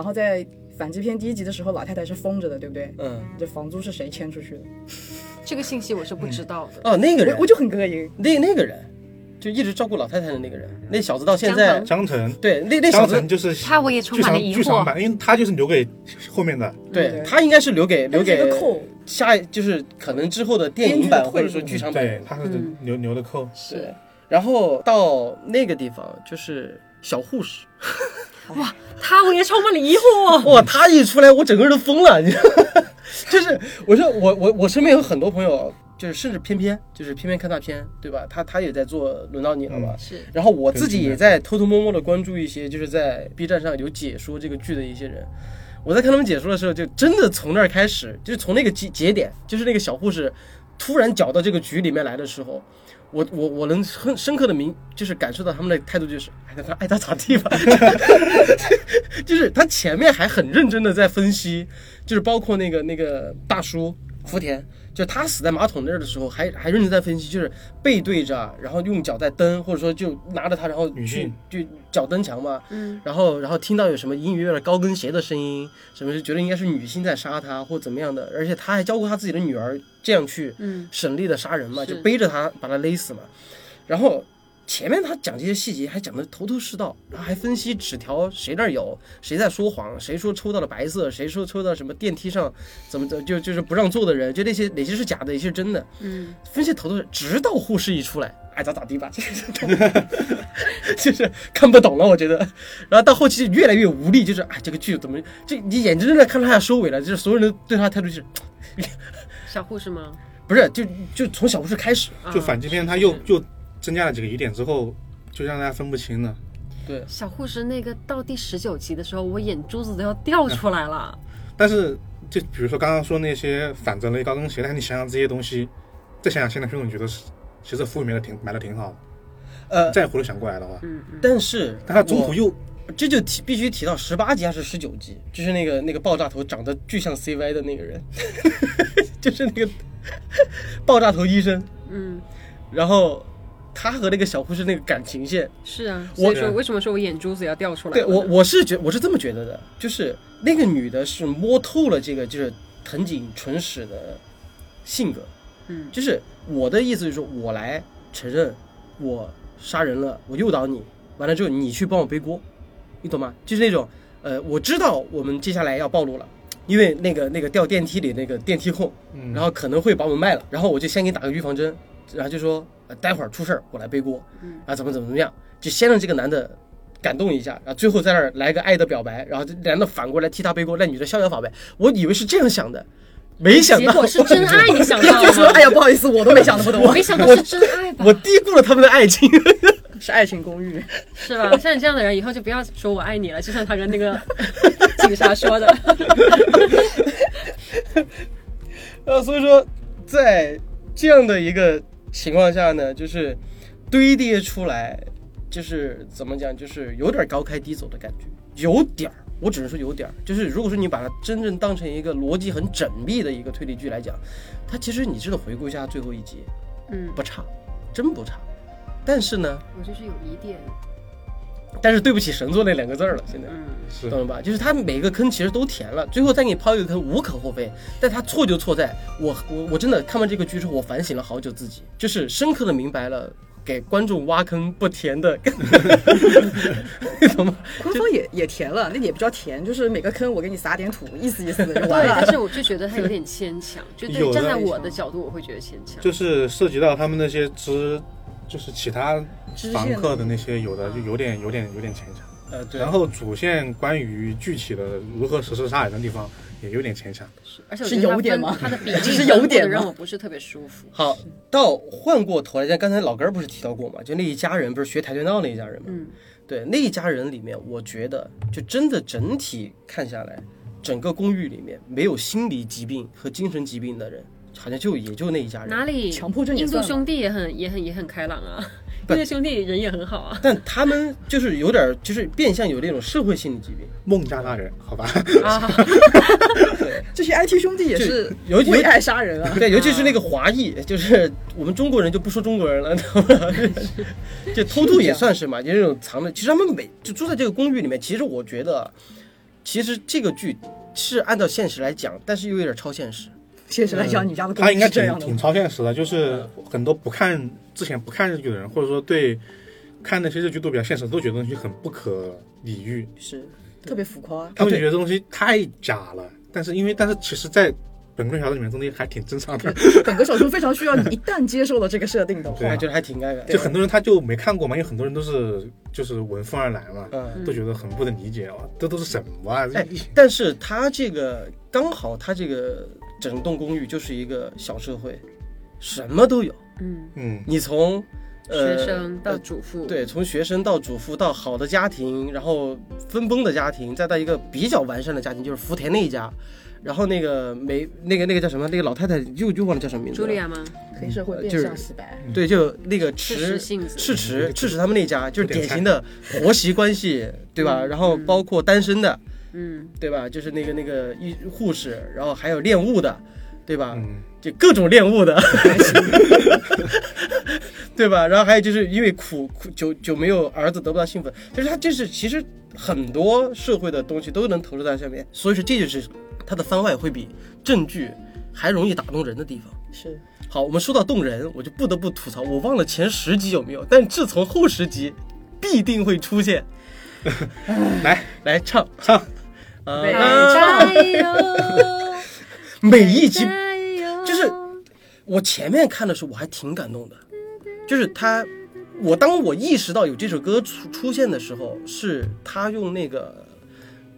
然后在反击篇第一集的时候，老太太是封着的，对不对？
嗯，
这房租是谁签出去的？[laughs]
这个信息我是不知道的。
哦，那个人。
我我就很膈应。
那那个人，就一直照顾老太太的那个人，那小子到现在
江腾，
对那那小子
就是
他我也充满了疑惑。
剧场版，因为他就是留给后面的，
对
对他应该是留给留给
个扣，
下就是可能之后的电影版或者说剧场版
对，他是
嗯。
留留的扣，
是，然后到那个地方就是小护士，
他我也充满了疑惑。
哇，他一出来我整个人都疯了，你知道吗？[laughs] 就是我说我我我身边有很多朋友，就是甚至偏偏就是偏偏看大片，对吧？他他也在做，轮到你了吧？
是
然后我自己也在偷偷摸摸的关注一些，就是在 B 站上有解说这个剧的一些人。我在看他们解说的时候，就真的从那儿开始，就是从那个节节点，就是那个小护士突然搅到这个局里面来的时候，我我我能很深刻的明，就是感受到他们的态度就是爱他爱他咋地吧，[laughs] 就是他前面还很认真的在分析，就是包括那个那个大叔福田，就他死在马桶那儿的时候，还还认真在分析，就是背对着，然后用脚在蹬，或者说就拿着他，然后去
女性。
就脚蹬墙嘛，
嗯，
然后然后听到有什么隐隐约约的高跟鞋的声音，什么就觉得应该是女性在杀他或怎么样的，而且他还教过他自己的女儿这样去
嗯。
省力的杀人嘛，
是。
就背着他把他勒死嘛，然后。前面他讲这些细节还讲得头头是道，然后还分析纸条谁那儿有，谁在说谎，谁说抽到了白色，谁说抽到什么电梯上怎么的就就是不让坐的人，就那些哪些是假的，哪些是真的，
嗯，[laughs]
分析头头是，直到护士一出来，爱咋咋地吧，这个就是看不懂了，我觉得。然后到后期就越来越无力，就是哎，这个剧怎么就你眼睁睁的看到他要收尾了，就是所有人都对他的态度就是 [clears throat]
小护士吗？
不是就就从小护士开始，
啊
就反击篇他又又增加了几个疑点之后，就让大家分不清了。
对，
小护士那个到第十九集的时候，我眼珠子都要掉出来了。[laughs]
但是就比如说刚刚说那些反着勒高跟鞋，但是你想想这些东西，再想想现在 film，你觉得是其实服务埋的挺买的挺好的。
呃，
再回头想过来的话，
嗯嗯，
但是
但他中途又
这就提必须提到十八集还是十九集，就是那个那个爆炸头长得巨像 CY 的那个人，[laughs] 就是那个爆炸头医生，
嗯，
然后他和那个小护士那个感情线，
是啊。
我
说，为什么说我眼珠子要掉出来？
对我我是觉我是这么觉得的，就是那个女的是摸透了这个就是藤井纯史的性格，
嗯
就是我的意思就是说我来承认我杀人了，我诱导你，完了之后你去帮我背锅，你懂吗？就是那种呃，我知道我们接下来要暴露了。因为那个那个掉电梯里那个电梯控，
嗯
然后可能会把我们卖了，然后我就先给你打个预防针，然后就说、呃、待会儿出事儿我来背锅，
嗯
啊怎么怎么怎么样，就先让这个男的感动一下，然后最后在那儿来个爱的表白，然后这男的反过来替他背锅，那女的逍遥法外。我以为是这样想的，没想到
结果是真爱，你想到 [laughs]
就说
了吗？
哎呀，不好意思，我都没想那么多，
没想到是真爱吧
我？低估了他们的爱情。
是爱情公寓。
是吧？[laughs] 像你这样的人，以后就不要说我爱你了，就像他跟那个 [laughs] 警察说的。[laughs]
呃，所以说在这样的一个情况下呢，就是堆叠出来，就是怎么讲，就是有点高开低走的感觉，有点儿。我只能说有点儿，就是如果说你把它真正当成一个逻辑很缜密的一个推理剧来讲，它其实你真的回顾一下最后一集，
嗯，
不差，真不差。但是呢，
我就是有疑点。
但是对不起神作那两个字儿了，现在。
嗯，
是
懂了吧？就是他每个坑其实都填了，最后再给你抛一个坑，无可厚非。但他错就错在我我我真的看完这个剧之后，我反省了好久自己，就是深刻的明白了给观众挖坑不填的，[laughs] 怎么？
官方也也填了，那也比较填，就是每个坑我给你撒点土，意思意思就
对，
完了。
但是我就觉得他有点牵强，就对站在我的角度，我会觉得牵强。
就是涉及到他们那些支，就是其他房客的那些，有的就有点有点有点牵强。
呃，对。
然后主线关于具体的如何实施杀人的地方也有点牵强。
是
而且我觉得他
有点吗
分他的 [laughs] 比例
是有点吗
让我不是特别舒服。
好，到换过头来，像刚才老根儿不是提到过嘛？就那一家人不是学跆拳道那一家人嘛？
嗯，
对，那一家人里面，我觉得就真的整体看下来，整个公寓里面没有心理疾病和精神疾病的人，好像就也就那一家人。
哪里？
强迫症
印度兄弟也很也很也很开朗啊，
不 [laughs]
印度兄弟人也很好啊。[laughs]
但他们就是有点，就是变相有那种社会心理疾病。
孟加拉人，好吧，
啊，[laughs]
这些 IT 兄弟也是
尤其
为爱杀人啊！
对，尤其是那个华裔，就是我们中国人就不说中国人了，就偷渡也算是嘛，就那种藏的。其实他们每就住在这个公寓里面，其实我觉得，其实这个剧是按照现实来讲，但是又有点超现实。
现实来讲，你家的公
他应该
这样
挺挺超现实的，就是很多不看之前不看日剧的人，或者说对看那些日剧都比较现实，都觉得东西很不可理喻，
是特别浮夸。
他们就觉得这东西太假了。但是因为但是其实，在本科小说里面，这东西还挺正常的。
本格小说非常需要你一旦接受了这个设定的话
哎，，觉得还挺尴尬。
就很多人他就没看过嘛，因为很多人都是就是闻风而来嘛，
嗯，
都觉得很不能理解哦，这都是什么啊？
哎，但是他这个刚好，他这个整栋公寓就是一个小社会，什么都有。
嗯，
嗯，
你从呃
学生到
呃
主妇，
对，从学生到主妇到好的家庭，然后分崩的家庭，再到一个比较完善的家庭，就是福田那一家。然后那个没那个那个叫什么？那个老太太又又忘了叫什么名字了。
茱莉亚吗？
黑社会变
就是
相洗白。
对，就那个
赤
池赤池赤池他们那家，就是典型的婆媳关系，对吧？
嗯
然后包括单身的，
嗯，
对吧？就是那个那个医护士，然后还有练物的，对吧？
嗯，
就各种练物的 [laughs] [laughs] 对吧？然后还有就是因为苦苦久久没有儿子得不到幸福，就是他就是其实很多社会的东西都能投入在上面，所以说这就是他的番外会比正剧还容易打动人的地方。
是
好，我们说到动人，我就不得不吐槽，我忘了前十集有没有，但自从后十集必定会出现。[laughs]
来
来唱
唱，
啊
对
加油！[laughs]
每一集 [laughs] 就是我前面看的时候我还挺感动的，就是他，我当我意识到有这首歌出出现的时候，是他用那个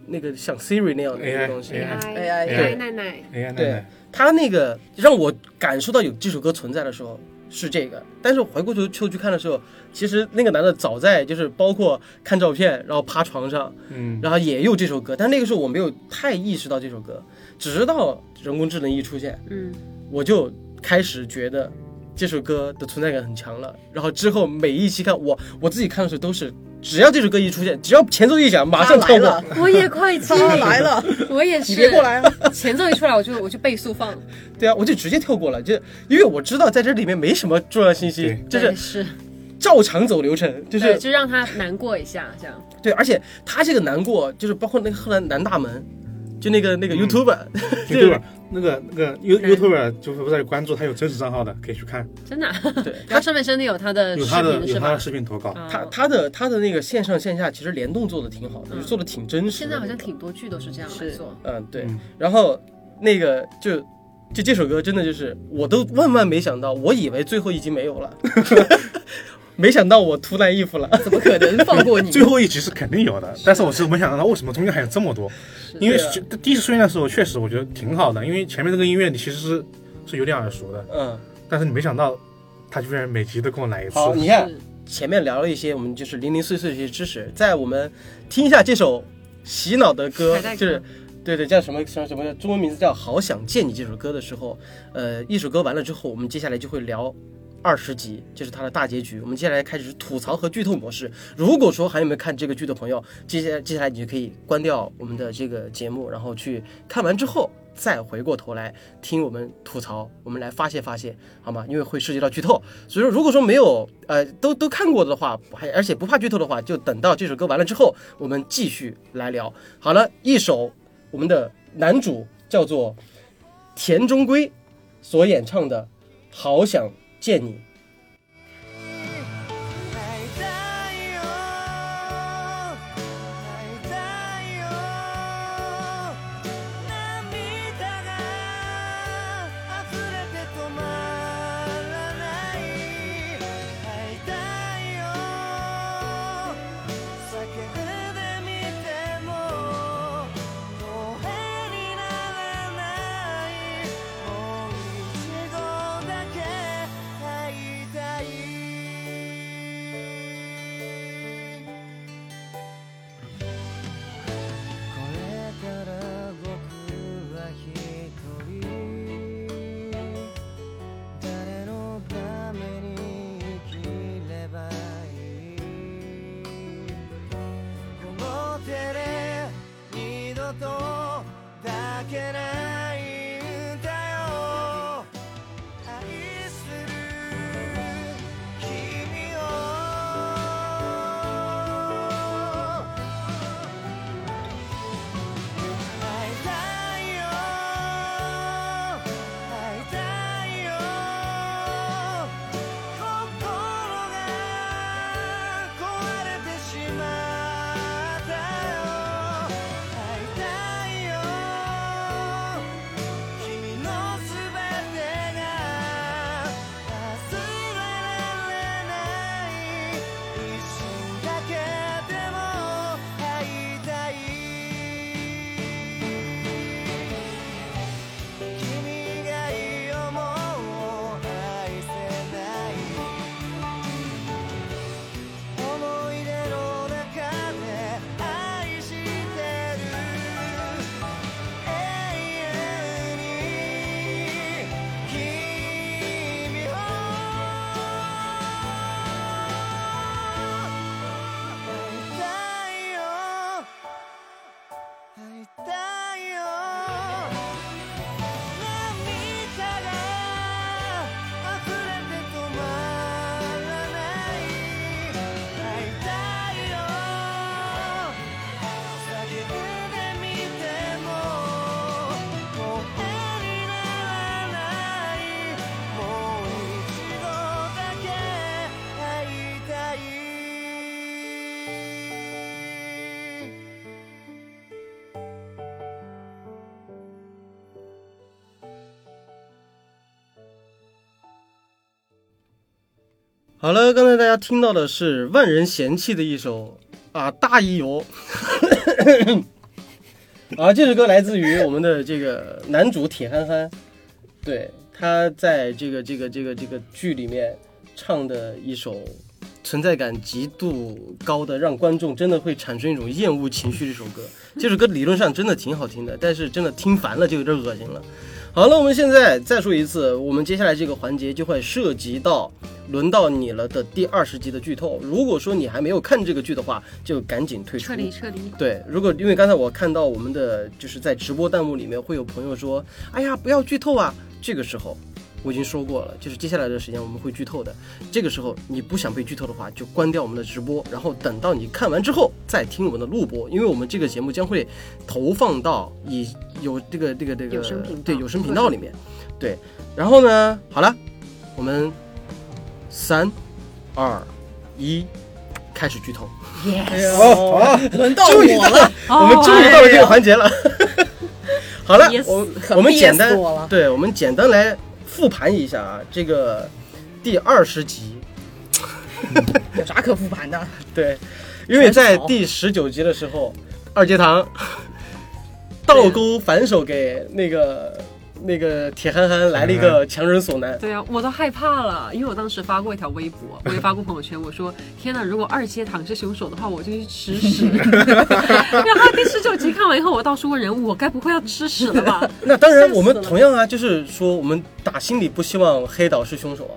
那个像 Siri 那样的一个东西
，AI
AI
奶奶奶，
哎呀，奶
对
奶，
他那个让我感受到有这首歌存在的时候是这个，但是回过头去去看的时候，其实那个男的早在就是包括看照片，然后趴床上，
嗯，
然后也有这首歌，但那个时候我没有太意识到这首歌，直到人工智能一出现，
嗯，
我就开始觉得这首歌的存在感很强了。然后之后每一期看我我自己看的时候都是，只要这首歌一出现，只要前奏一响，马上跳过。
他来了，
我也快进
他来，了，
我也是。
你别过来啊！
前奏一出来，我就我就倍速放，
对啊，我就直接跳过了，就因为我知道在这里面没什么重要信息
对，
就是
是，
照常走流程，就
对，
是
就让他难过一下，这样。
对，而且他这个难过，就是包括那个后来南大门，就那个那个
嗯
YouTuber，、
YouTuber 那个那个 You YouTuber 就是不在关注，他有真实账号的，可以去看，
真的啊、
对。[laughs]
他上面真的有他的
有他的有他的？视频投稿，
啊
他他的他的那个线上线下其实联动做的挺好的，就做的挺真实的。
现在好像挺多剧都是这样来
是。
做，
嗯，对。
嗯。
然后那个就就这首歌真的就是，我都万万没想到，我以为最后一集没有了，[laughs] 没想到我突然衣服了。
怎么可能放过你？[laughs]
最后一集是肯定有的，但是我是没想到为什么中间还有这么多，因为第一次出现的时候确实我觉得挺好的，因为前面这个音乐你其实是是有点耳熟的，
嗯，
但是你没想到他居然每集都跟我来一次，
好，你看前面聊了一些我们就是零零碎碎的一些知识，在我们听一下这首洗脑的歌就是。对对，叫什么什么什么中文名字叫《好想见你》这首歌的时候，呃，一首歌完了之后，我们接下来就会聊二十集，这是它的大结局。我们接下来开始吐槽和剧透模式。如果说还有没有看这个剧的朋友，接下来接下来你就可以关掉我们的这个节目，然后去看完之后再回过头来听我们吐槽，我们来发泄发泄，好吗？因为会涉及到剧透，所以说如果说没有呃都都看过的话，还而且不怕剧透的话，就等到这首歌完了之后，我们继续来聊。好了，一首我们的男主叫做田中圭所演唱的《好想见你》。好了，刚才大家听到的是万人嫌弃的一首啊《大意游》[coughs] 啊，这首歌来自于我们的这个男主铁憨憨，对，他在这个这个这个这个剧里面唱的一首存在感极度高的，让观众真的会产生一种厌恶情绪这首歌。这首歌理论上真的挺好听的，但是真的听烦了就有点恶心了。好了，我们现在再说一次，我们接下来这个环节就会涉及到轮到你了的第二十集的剧透。如果说你还没有看这个剧的话，就赶紧退出。
撤离撤离。
对，如果因为刚才我看到我们的就是在直播弹幕里面会有朋友说，哎呀，不要剧透啊。这个时候我已经说过了，就是接下来的时间我们会剧透的。这个时候你不想被剧透的话，就关掉我们的直播，然后等到你看完之后再听我们的录播，因为我们这个节目将会投放到以有这个这个这个
有声频道
对有声频道里面。对，然后呢，好了，我们三二一，开始剧透。[laughs]
哦，[laughs] 好，
轮到我了，
我们终于到了这个环节了。[laughs] 好了，我
可
我们简单
我
对，我们简单来复盘一下啊，这个第二十集，[laughs]
有啥可复盘的？
对，因为在第十九集的时候，二阶堂倒钩反手给那个那个铁憨憨来了一个强人所难。
对啊，我都害怕了，因为我当时发过一条微博，[laughs] 我也发过朋友圈，我说天哪，如果二阶堂是凶手的话，我就去吃屎。[laughs] 然后第十九集看完以后，我到处问人，我该不会要吃屎了吧？[laughs]
那当然，我们同样啊，就是说，我们打心里不希望黑岛是凶手啊。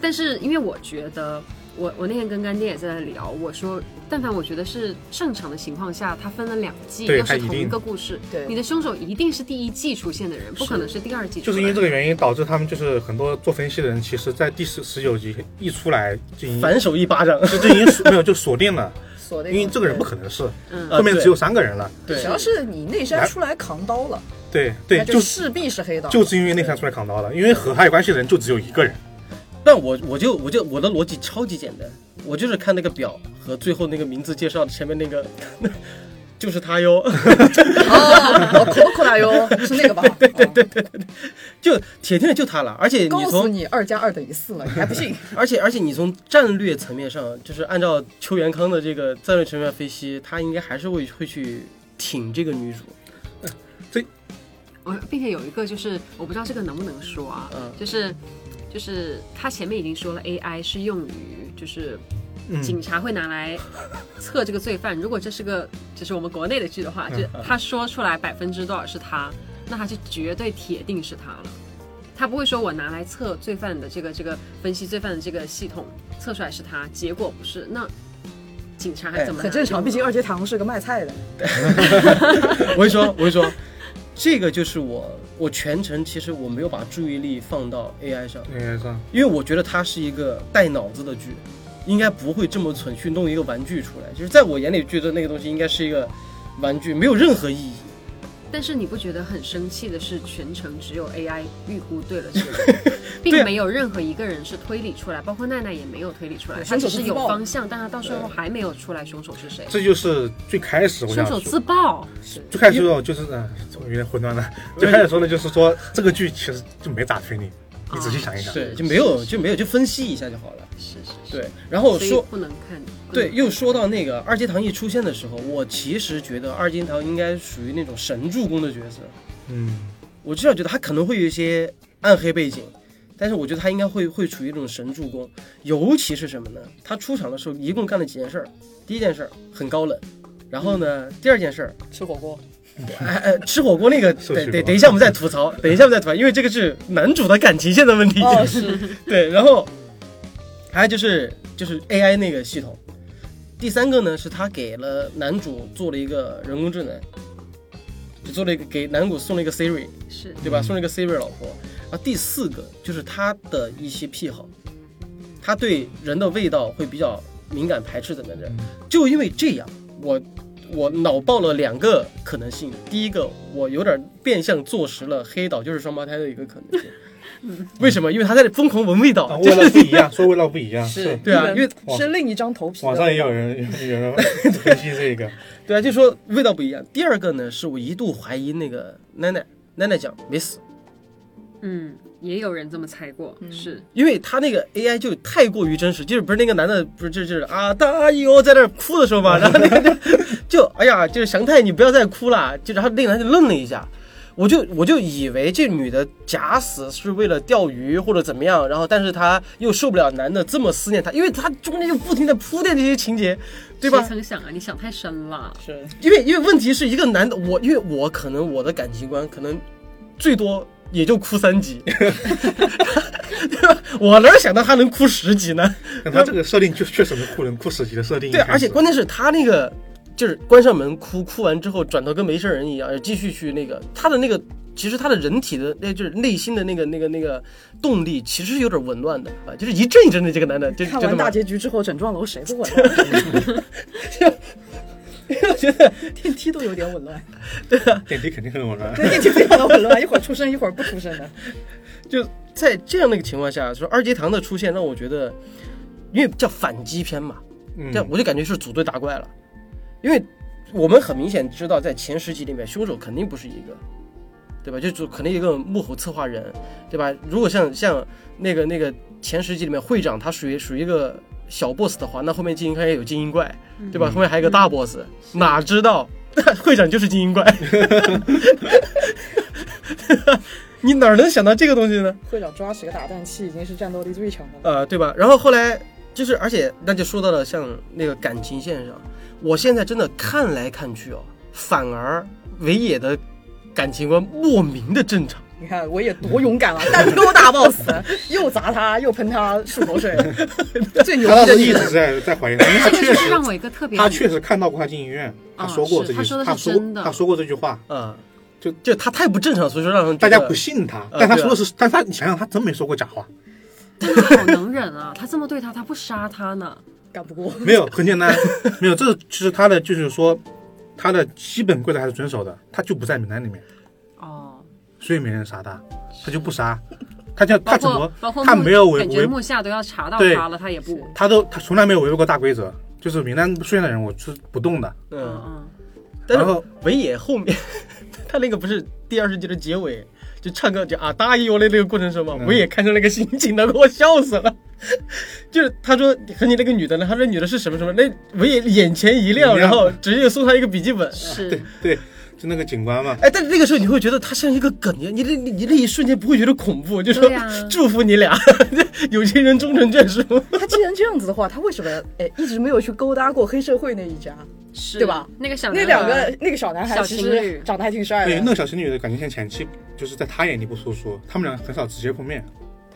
但是因为我觉得，我我那天跟干爹也在那聊，我说，但凡我觉得是正常的情况下，它分了两季，又是同一个故事，
对
你的凶手一定是第一季出现的人，不可能是第二季。
就是因为这个原因导致他们就是很多做分析的人，其实在第十十九集一出来就已经
反手一巴掌，
就就已经锁没有就锁定了，
锁定
因为这个人不可能是，
嗯，
后面只有三个人了。
对
只要是你内山出来扛刀了，
对对，就
势必是黑道。
就是因为内山出来扛刀了，因为和他有关系的人就只有一个人。
但我我就我就我的逻辑超级简单，我就是看那个表和最后那个名字介绍前面那个，[laughs] 就是他哟，
啊，[laughs] 我可可来哟，是那个吧？对对对对对，
就铁定的就他了。而且你
告诉
从
你二加二等于四了，你还不信？[laughs]
而且而且你从战略层面上，就是按照邱元康的这个战略层面分析，他应该还是会会去挺这个女主。
我并且有一个就是我不知道这个能不能说啊，
嗯
就是就是他前面已经说了 AI 是用于就是
嗯
警察会拿来测这个罪犯，如果这是个就是我们国内的剧的话，就
嗯
他说出来百分之多少是他，那他就绝对铁定是他了。他不会说我拿来测罪犯的这个这个分析罪犯的这个系统测出来是他，结果不是，那警察还怎么拿
很正常，毕竟二阶堂是个卖菜的。[laughs]
我跟你说，我跟你说，这个就是我我全程其实我没有把注意力放到 AI 上
，，AI 上？
因为我觉得它是一个带脑子的剧，应该不会这么蠢去弄一个玩具出来。就是在我眼里，觉得那个东西应该是一个玩具，没有任何意义。
但是你不觉得很生气的是，全程只有 AI 预估对了这个人，并
啊
没有任何一个人是推理出来，包括奈奈也没有推理出来，
对
他只是有
凶手是自爆
方向，但他到最后还没有出来凶手是谁。
这就是最开始我想，
凶手自爆，
最开始说就是嗯，我有点混乱了。最开始说的就是说这个剧其实就没咋推理，你仔细想一想，
对，就没有就没有就分析一下就好了。
是是是，
对，然后
所以
说
不能看。不
对，又说到那个二阶堂一出现的时候，我其实觉得二阶堂应该属于那种神助攻的角色。
嗯，
我至少觉得他可能会有一些暗黑背景，但是我觉得他应该会会处于一种神助攻。尤其是什么呢？他出场的时候一共干了几件事儿。第一件事儿很高冷，然后呢，第二件事儿，
吃火锅，
哎哎，吃火锅那个，[laughs] 等等等一下我们再吐槽，等一下我们再吐槽，因为这个是男主的感情线的问题。
哦是，[laughs]
对，然后还有就是就是 AI 那个系统。第三个呢，是他给了男主做了一个人工智能，就做了一个给男主送了一个 Siri，
是
对吧？
嗯
送了一个 Siri 老婆。然后第四个就是他的一些癖好，他对人的味道会比较敏感排斥的那人。就因为这样，我我脑爆了两个可能性。第一个，我有点变相坐实了黑岛就是双胞胎的一个可能性。[laughs] 为什么？因为他在疯狂闻味道，
啊，味道不一样，[laughs] 说味道不一样是。
对啊，因为
是另一张头皮。
网上也有人有人分析 [laughs] 这个，
对啊，就说味道不一样。第二个呢，是我一度怀疑那个奶奶奶奶讲没死，
嗯，也有人这么猜过，是
因为他那个 AI 就太过于真实，就是不是那个男的不是就就是啊大哟在那儿哭的时候嘛，然后那个就就哎呀，就是祥太你不要再哭了，就然后那个男的就愣了一下。我就我就以为这女的假死是为了钓鱼或者怎么样，然后但是她又受不了男的这么思念她，因为她中间就不停的铺垫这些情节，对吧
谁？曾想啊，你想太深了。
是
因为因为问题是一个男的，我因为我可能我的感情观可能最多也就哭三集，[laughs] 对吧？我哪想到他能哭十集呢？
但他这个设定就确实能哭能哭十集的设定。
对，而且关键是他那个就是关上门哭，哭完之后转头跟没事人一样，继续去那个他的那个。其实他的人体的那就是内心的那个那个那个动力，其实是有点紊乱的啊，就是一阵一阵的。这个男的，就
看完大？结局之后，整幢楼谁都紊乱，[laughs]
我觉得
电梯都有点紊乱，对
电梯肯定很紊乱。
对，电梯非常的紊乱，一会儿出声，一会儿不出声的。
就在这样的一个情况下，说二阶堂的出现让我觉得，因为叫反击篇嘛，
嗯
这样我就感觉是组队打怪了，因为我们很明显知道，在前十集里面，凶手肯定不是一个，对吧？就就肯定一个幕后策划人，对吧？如果像像那个那个前十集里面会长，他属于属于一个小 boss 的话，那后面精英开也有精英怪，对吧？后面还有一个大 boss，、哪知道 [laughs] 会长就是精英怪，[laughs] 你哪能想到这个东西呢？
会长抓起个打蛋器，已经是战斗力最强的了。
呃，对吧？然后后来就是，而且那就说到了像那个感情线上，我现在真的看来看去哦，反而维也的感情观莫名的正常。
你看维也多勇敢啊，[laughs] 单挑大 boss，又砸他，又喷他漱口水，[laughs] 最牛
他当
逼的
一直在在怀疑他，因为他确实
让我一个特别
他确实看到过他进医院，他
啊
说过这句，
是他说的
他说
是真的
他说过这句话，
嗯、
就
就他太不正常，所以说让人
大家不信他，但他说的是，但他你想想，他真没说过假话，
但他好能忍啊！他这么对他，他不杀他呢？
干不过，
没有，很简单，[laughs] 没有，这其实他的就是说，他的基本规则还是遵守的，他就不在名单里面，
哦，
所以没人杀他，他就不杀，他
叫
他怎么
括包括木
他没有违
感觉
违，
木下都要查到他了，他也不。
他都他从来没有违背过大规则，就是名单出现的人我是不动的，
嗯。
嗯，
然后
尾野后面 [laughs] 他那个不是第二十集的结尾。就唱歌就啊答应我的那个过程中嘛，
嗯。
尾野看出那个心情了，给我笑死了。[laughs] 就是他说和你那个女的呢，他说女的是什么什么，那我也眼前一亮，
一亮。
然后直接送他一个笔记本。
是。
对对，就那个警官嘛，
哎，但是那个时候你会觉得他像一个梗一样，你那你你那一瞬间不会觉得恐怖，就说、祝福你俩，[laughs] 有情人终成眷属。
他既然这样子的话，他为什么哎一直没有去勾搭过黑社会那一家？
是，
对吧？
那个小
那
男孩
两个那个小男孩
小
其实
情侣
长得还挺帅
对，
的
那。个小情侣的感觉像前期就是在他眼里不突出，他们俩很少直接碰面，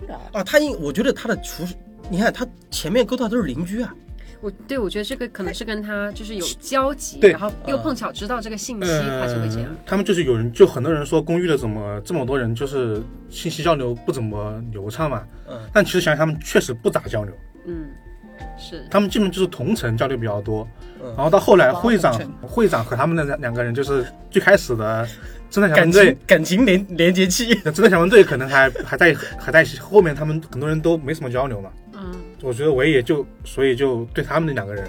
对啊
啊，他应我觉得他的厨师，你看他前面勾搭都是邻居啊，
我对我觉得这个可能是跟他就是有交集，
对
然后又碰巧知道这个信息，他就会这样。
呃。，他们就是有人，就很多人说公寓的怎么这么多人就是信息交流不怎么流畅嘛，
嗯。
但其实想想他们确实不咋交流，
嗯，是。
他们基本就是同城交流比较多，
嗯
然后到后来会长会长和他们的两两个人就是最开始的侦探小
感
分队
情，感情连连接器。
侦探小分队可能还还在还在一起，后面他们很多人都没什么交流嘛，
嗯，
我觉得我也就所以就对他们那两个人，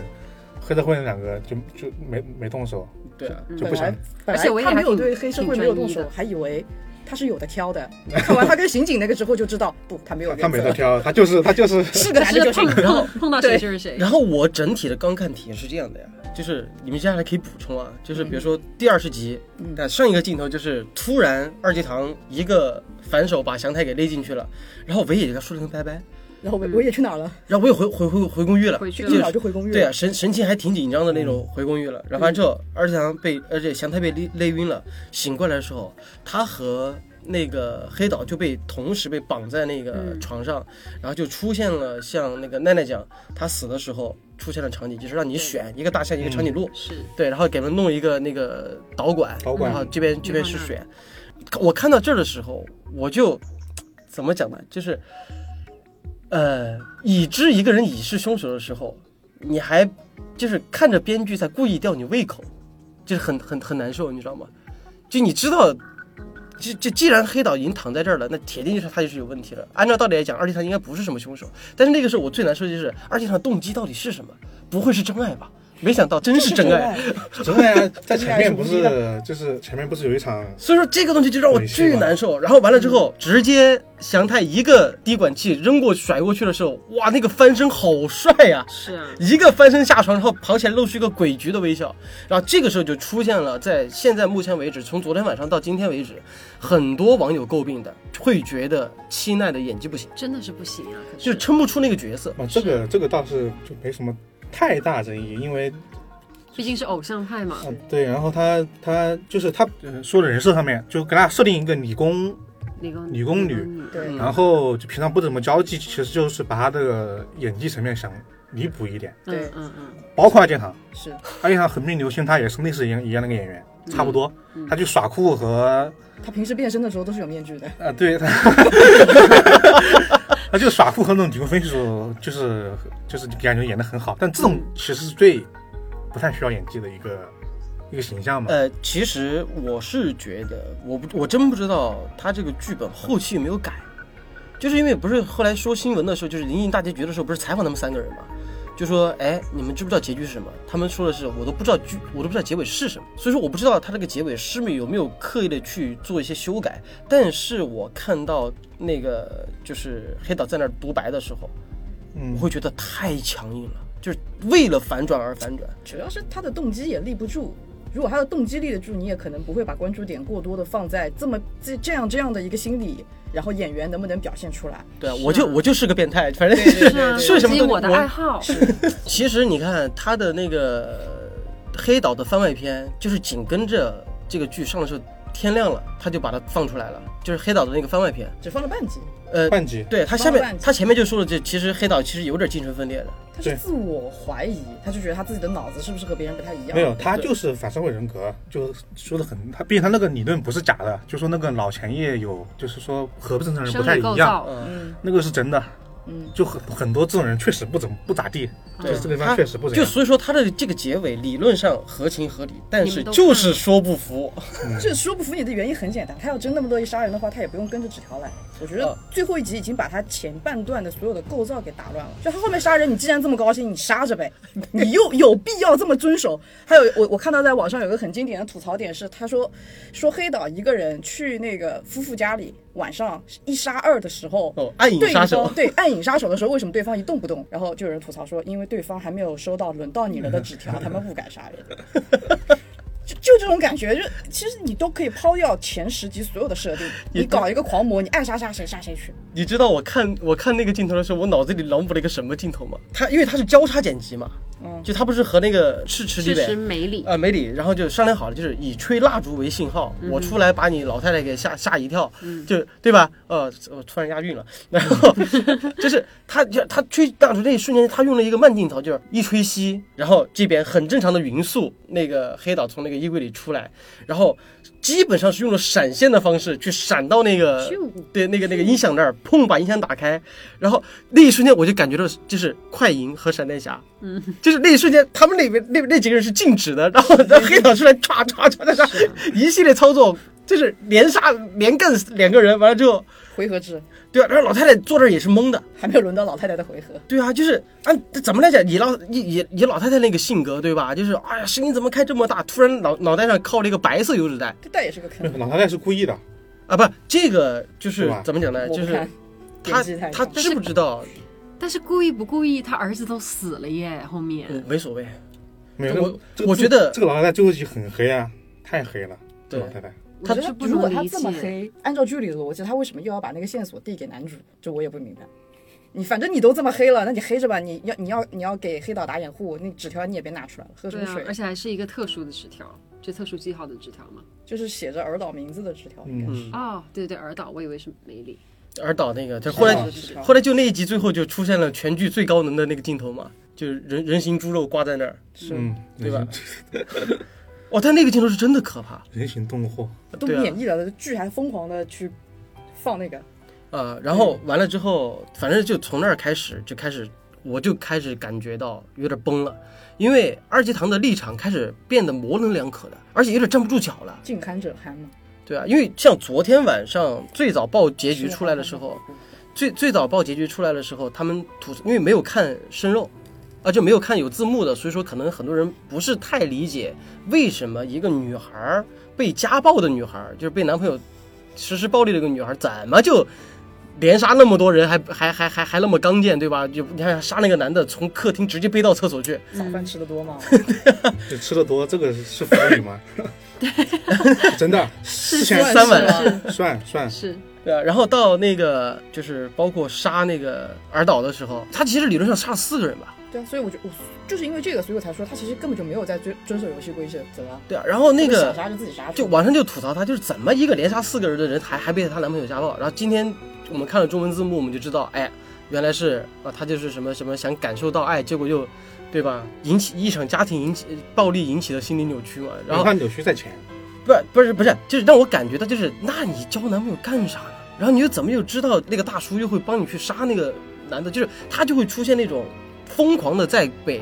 黑社会那两个就就没没动手，
对啊，
就不想
而且维也
没有对黑社会没有动手还以为他是有的挑的。[laughs] 看完他跟刑警那个之后就知道，不，他没有
他没得挑，他就是他就是 [laughs]
是个男的
就
就是是
碰碰 [laughs] 碰到谁
对
就是谁。
然后我整体的观看体验是这样的呀，就是你们接下来可以补充啊，就是比如说第二十集，
嗯。
那上一个镜头就是突然二阶堂一个反手把祥太给勒进去了，然后尾野就跟他说了声拜拜，
然后我我也去哪儿了？
然后我也回回回回公寓了，
回去
一秒，就回公寓了。
对啊，神神情还挺紧张的那种，回公寓了。然后完之后，二阶堂被，而且祥太被勒勒晕了，醒过来的时候，他和那个黑岛就被同时被绑在那个
嗯。
床上，然后就出现了像那个奈奈讲他死的时候出现的场景，就是让你选一个大象一个长颈鹿，
是。
对，然后给他们弄一个那个导管，
导管。
然后这边这边是选。我看到这儿的时候，我就怎么讲呢？就是，呃，已知一个人已是凶手的时候，你还就是看着编剧在故意吊你胃口，就是很很很难受，你知道吗？就你知道。就就既然黑岛已经躺在这儿了，那铁定就是他就是有问题了。按照道理来讲，二阶堂应该不是什么凶手。但是那个时候我最难受的就是二阶堂动机到底是什么？不会是真爱吧？没想到真是真爱。[laughs]
真的呀，在前面不是就是前面不是有一场
所以说这个东西就让我巨难受。然后完了之后，直接祥太一个滴管器扔过甩过去的时候，哇，那个翻身好帅呀、
是啊，
一个翻身下床，然后跑起来露出一个诡谲的微笑，然后这个时候就出现了，在现在目前为止，从昨天晚上到今天为止，很多网友诟病的，会觉得七奈的演技不行，
真的是不行啊，
就是撑不出那个角色。
啊，这个这个倒是就没什么太大争议，因为
毕竟是偶像派嘛。
嗯对，然后他他就是他呃说的人设上面就给他设定一个理工，
理工
理工女。
对。
嗯
然后就平常不怎么交际，其实就是把他的演技层面想弥补一点，
嗯
对。
嗯嗯，
包括阿健堂，
是。
二阶堂横滨流星他也是类似一样一样的一个演员，差不多，
嗯
他就耍酷和
他平时变身的时候都是有面具的。
呃，对他，[laughs] 他就耍酷和那种理工分析手，就是就是感觉演的很好，但这种其实是最不太需要演技的一个一个形象嘛。
呃，其实我是觉得，我不，我真不知道他这个剧本后期有没有改，就是因为不是后来说新闻的时候，就是临近大结局的时候，不是采访他们三个人嘛，就说，哎，你们知不知道结局是什么？他们说的是，我都不知道剧，我都不知道结尾是什么，所以说我不知道他这个结尾师妹有没有刻意的去做一些修改，但是我看到那个就是黑岛在那儿独白的时候，
嗯
我会觉得太强硬了，就是为了反转而反转。
主要是他的动机也立不住。如果他的动机立得住，你也可能不会把关注点过多的放在这么这这样这样的一个心理，然后演员能不能表现出来？
对啊，我就我就是个变态，反正
是啊，[laughs]
是什么
我的爱好，[laughs]
其实你看他的那个黑岛的番外篇，就是紧跟着这个剧上的时候，天亮了，他就把它放出来了，就是黑岛的那个番外篇。
只放了半集，
呃，
半集，
对他下
放了半集。
面他前面就说了，这其实黑岛其实有点精神分裂的。
他是自我怀疑，他就觉得他自己的脑子是不是和别人不太一样？
没有，他就是反社会人格，就说的很，他毕竟他那个理论不是假的，就说那个脑前叶有，就是说和不正常人不
生理构
太一样，
嗯。
那个是真的，
嗯，
就很很多这种人确实不怎么不咋地，就是这个地方确实不怎样。
就所以说他的这个结尾理论上合情合理，但是就是说不服。[laughs]
这说不服你的原因很简单，他要真那么乐意杀人的话，他也不用跟着纸条来。我觉得
哦
最后一集已经把他前半段的所有的构造给打乱了。就他后面杀人，你既然这么高兴，你杀着呗，[laughs] 你又有必要这么遵守？还有我我看到在网上有个很经典的吐槽点是，他说说黑岛一个人去那个夫妇家里晚上一杀二的时候，
哦，暗影
对
杀手
方，对暗影杀手的时候，为什么对方一动不动？然后就有人吐槽说，因为对方还没有收到轮到你了的纸条，[laughs] 他们不敢杀人。就就这种感觉，就其实你都可以抛掉前十集所有的设定，你搞一个狂魔，你爱杀杀谁杀谁去。
你知道我看我看那个镜头的时候，我脑子里脑补了一个什么镜头吗？他因为他是交叉剪辑嘛，
嗯。
就他不是和那个赤赤
支
里北
持梅里，
呃梅里，然后就商量好了，就是以吹蜡烛为信号，我出来把你老太太给吓吓一跳，就对吧？呃，我突然押韵了，[laughs] 然后就是他就他吹蜡烛那一瞬间，他用了一个慢镜头，就是一吹熄，然后这边很正常的匀速，那个黑岛从那个衣柜里出来，然后基本上是用了闪现的方式去闪到那个对那个那个音响那儿，砰把音响打开，然后那一瞬间我就感觉到就是快银和闪电侠，嗯，就是那一瞬间他们那边那那几个人是静止的，然后 [laughs] 黑鸟出来唰唰唰唰唰一系列操作，就是连杀连干两个人，完了之后，
回合制，
对啊，然后老太太坐这儿也是懵的，
还没有轮到老太太的回合。
对啊，就是按怎么来讲，以老以以以老太太那个性格，对吧？就是哎呀，声音怎么开这么大？突然脑脑袋上靠了一个白色油纸袋
这袋也是个坑，
老太太是故意的，
啊，不，这个就是
是
怎么讲呢？就是。他他知不知道？
但是故意不故意，他儿子都死了耶，后面。
嗯，没所谓。
没有，
我
这个
我觉得
这个老太太最后一集很黑啊，太黑了。这
对
老太太，
我觉得如果他这么黑，按照剧里的逻辑，他为什么又要把那个线索递给男主？这我也不明白。你反正你都这么黑了，那你黑着吧。你要你要你要给黑岛打掩护，那纸条你也别拿出来了，喝什么水？，
啊而且还是一个特殊的纸条，就特殊记号的纸条嘛。
就是写着尔岛名字的纸条，应该是。
嗯，
哦，对对，尔岛，我以为是梅里。
尔岛那个，就后来后来就那一集最后就出现了全剧最高能的那个镜头嘛，就是人人形猪肉挂在那儿，
是
嗯，
对吧 [laughs]
人
哇，但那个镜头是真的可怕
人形动物，
都免疫了，剧还疯狂的去放那个。
呃、然后完了之后，反正就从那儿开始就开始，我就开始感觉到有点崩了，因为二阶堂的立场开始变得模棱两可的，而且有点站不住脚了。
近看者憨嘛。
对啊，因为像昨天晚上最早报结局出来的时候，最最早报结局出来的时候，他们吐，因为没有看生肉，啊，就没有看有字幕的，所以说可能很多人不是太理解为什么一个女孩儿被家暴的女孩儿，就是被男朋友实施暴力的一个女孩儿，怎么就连杀那么多人，还还还还还那么刚健，对吧？就你看杀那个男的，从客厅直接背到厕所去，
早饭吃的多吗？[laughs]
就吃的多，这个是法语吗？[laughs] [laughs] 真的，之前
三碗
算算，
是
对啊，然后到那个就是包括杀那个尔岛的时候，他其实理论上杀了四个人吧？
对啊，所以我就我就是因为这个，所以我才说他其实根本就没有在遵遵守游戏规则啊。
对啊，然后那个
想杀就自己杀，
就网上就吐槽他，就是怎么一个连杀四个人的人还还被她男朋友家暴。然后今天我们看了中文字幕，我们就知道，哎，原来是啊，她就是什么什么想感受到爱，结果又，对吧？引起一场家庭引起暴力引起的心理扭曲嘛。然后
他扭曲在前，
不是不是不是，就是让我感觉到就是，那你交男朋友干啥呢？然后你又怎么又知道那个大叔又会帮你去杀那个男的？就是他就会出现那种疯狂的在给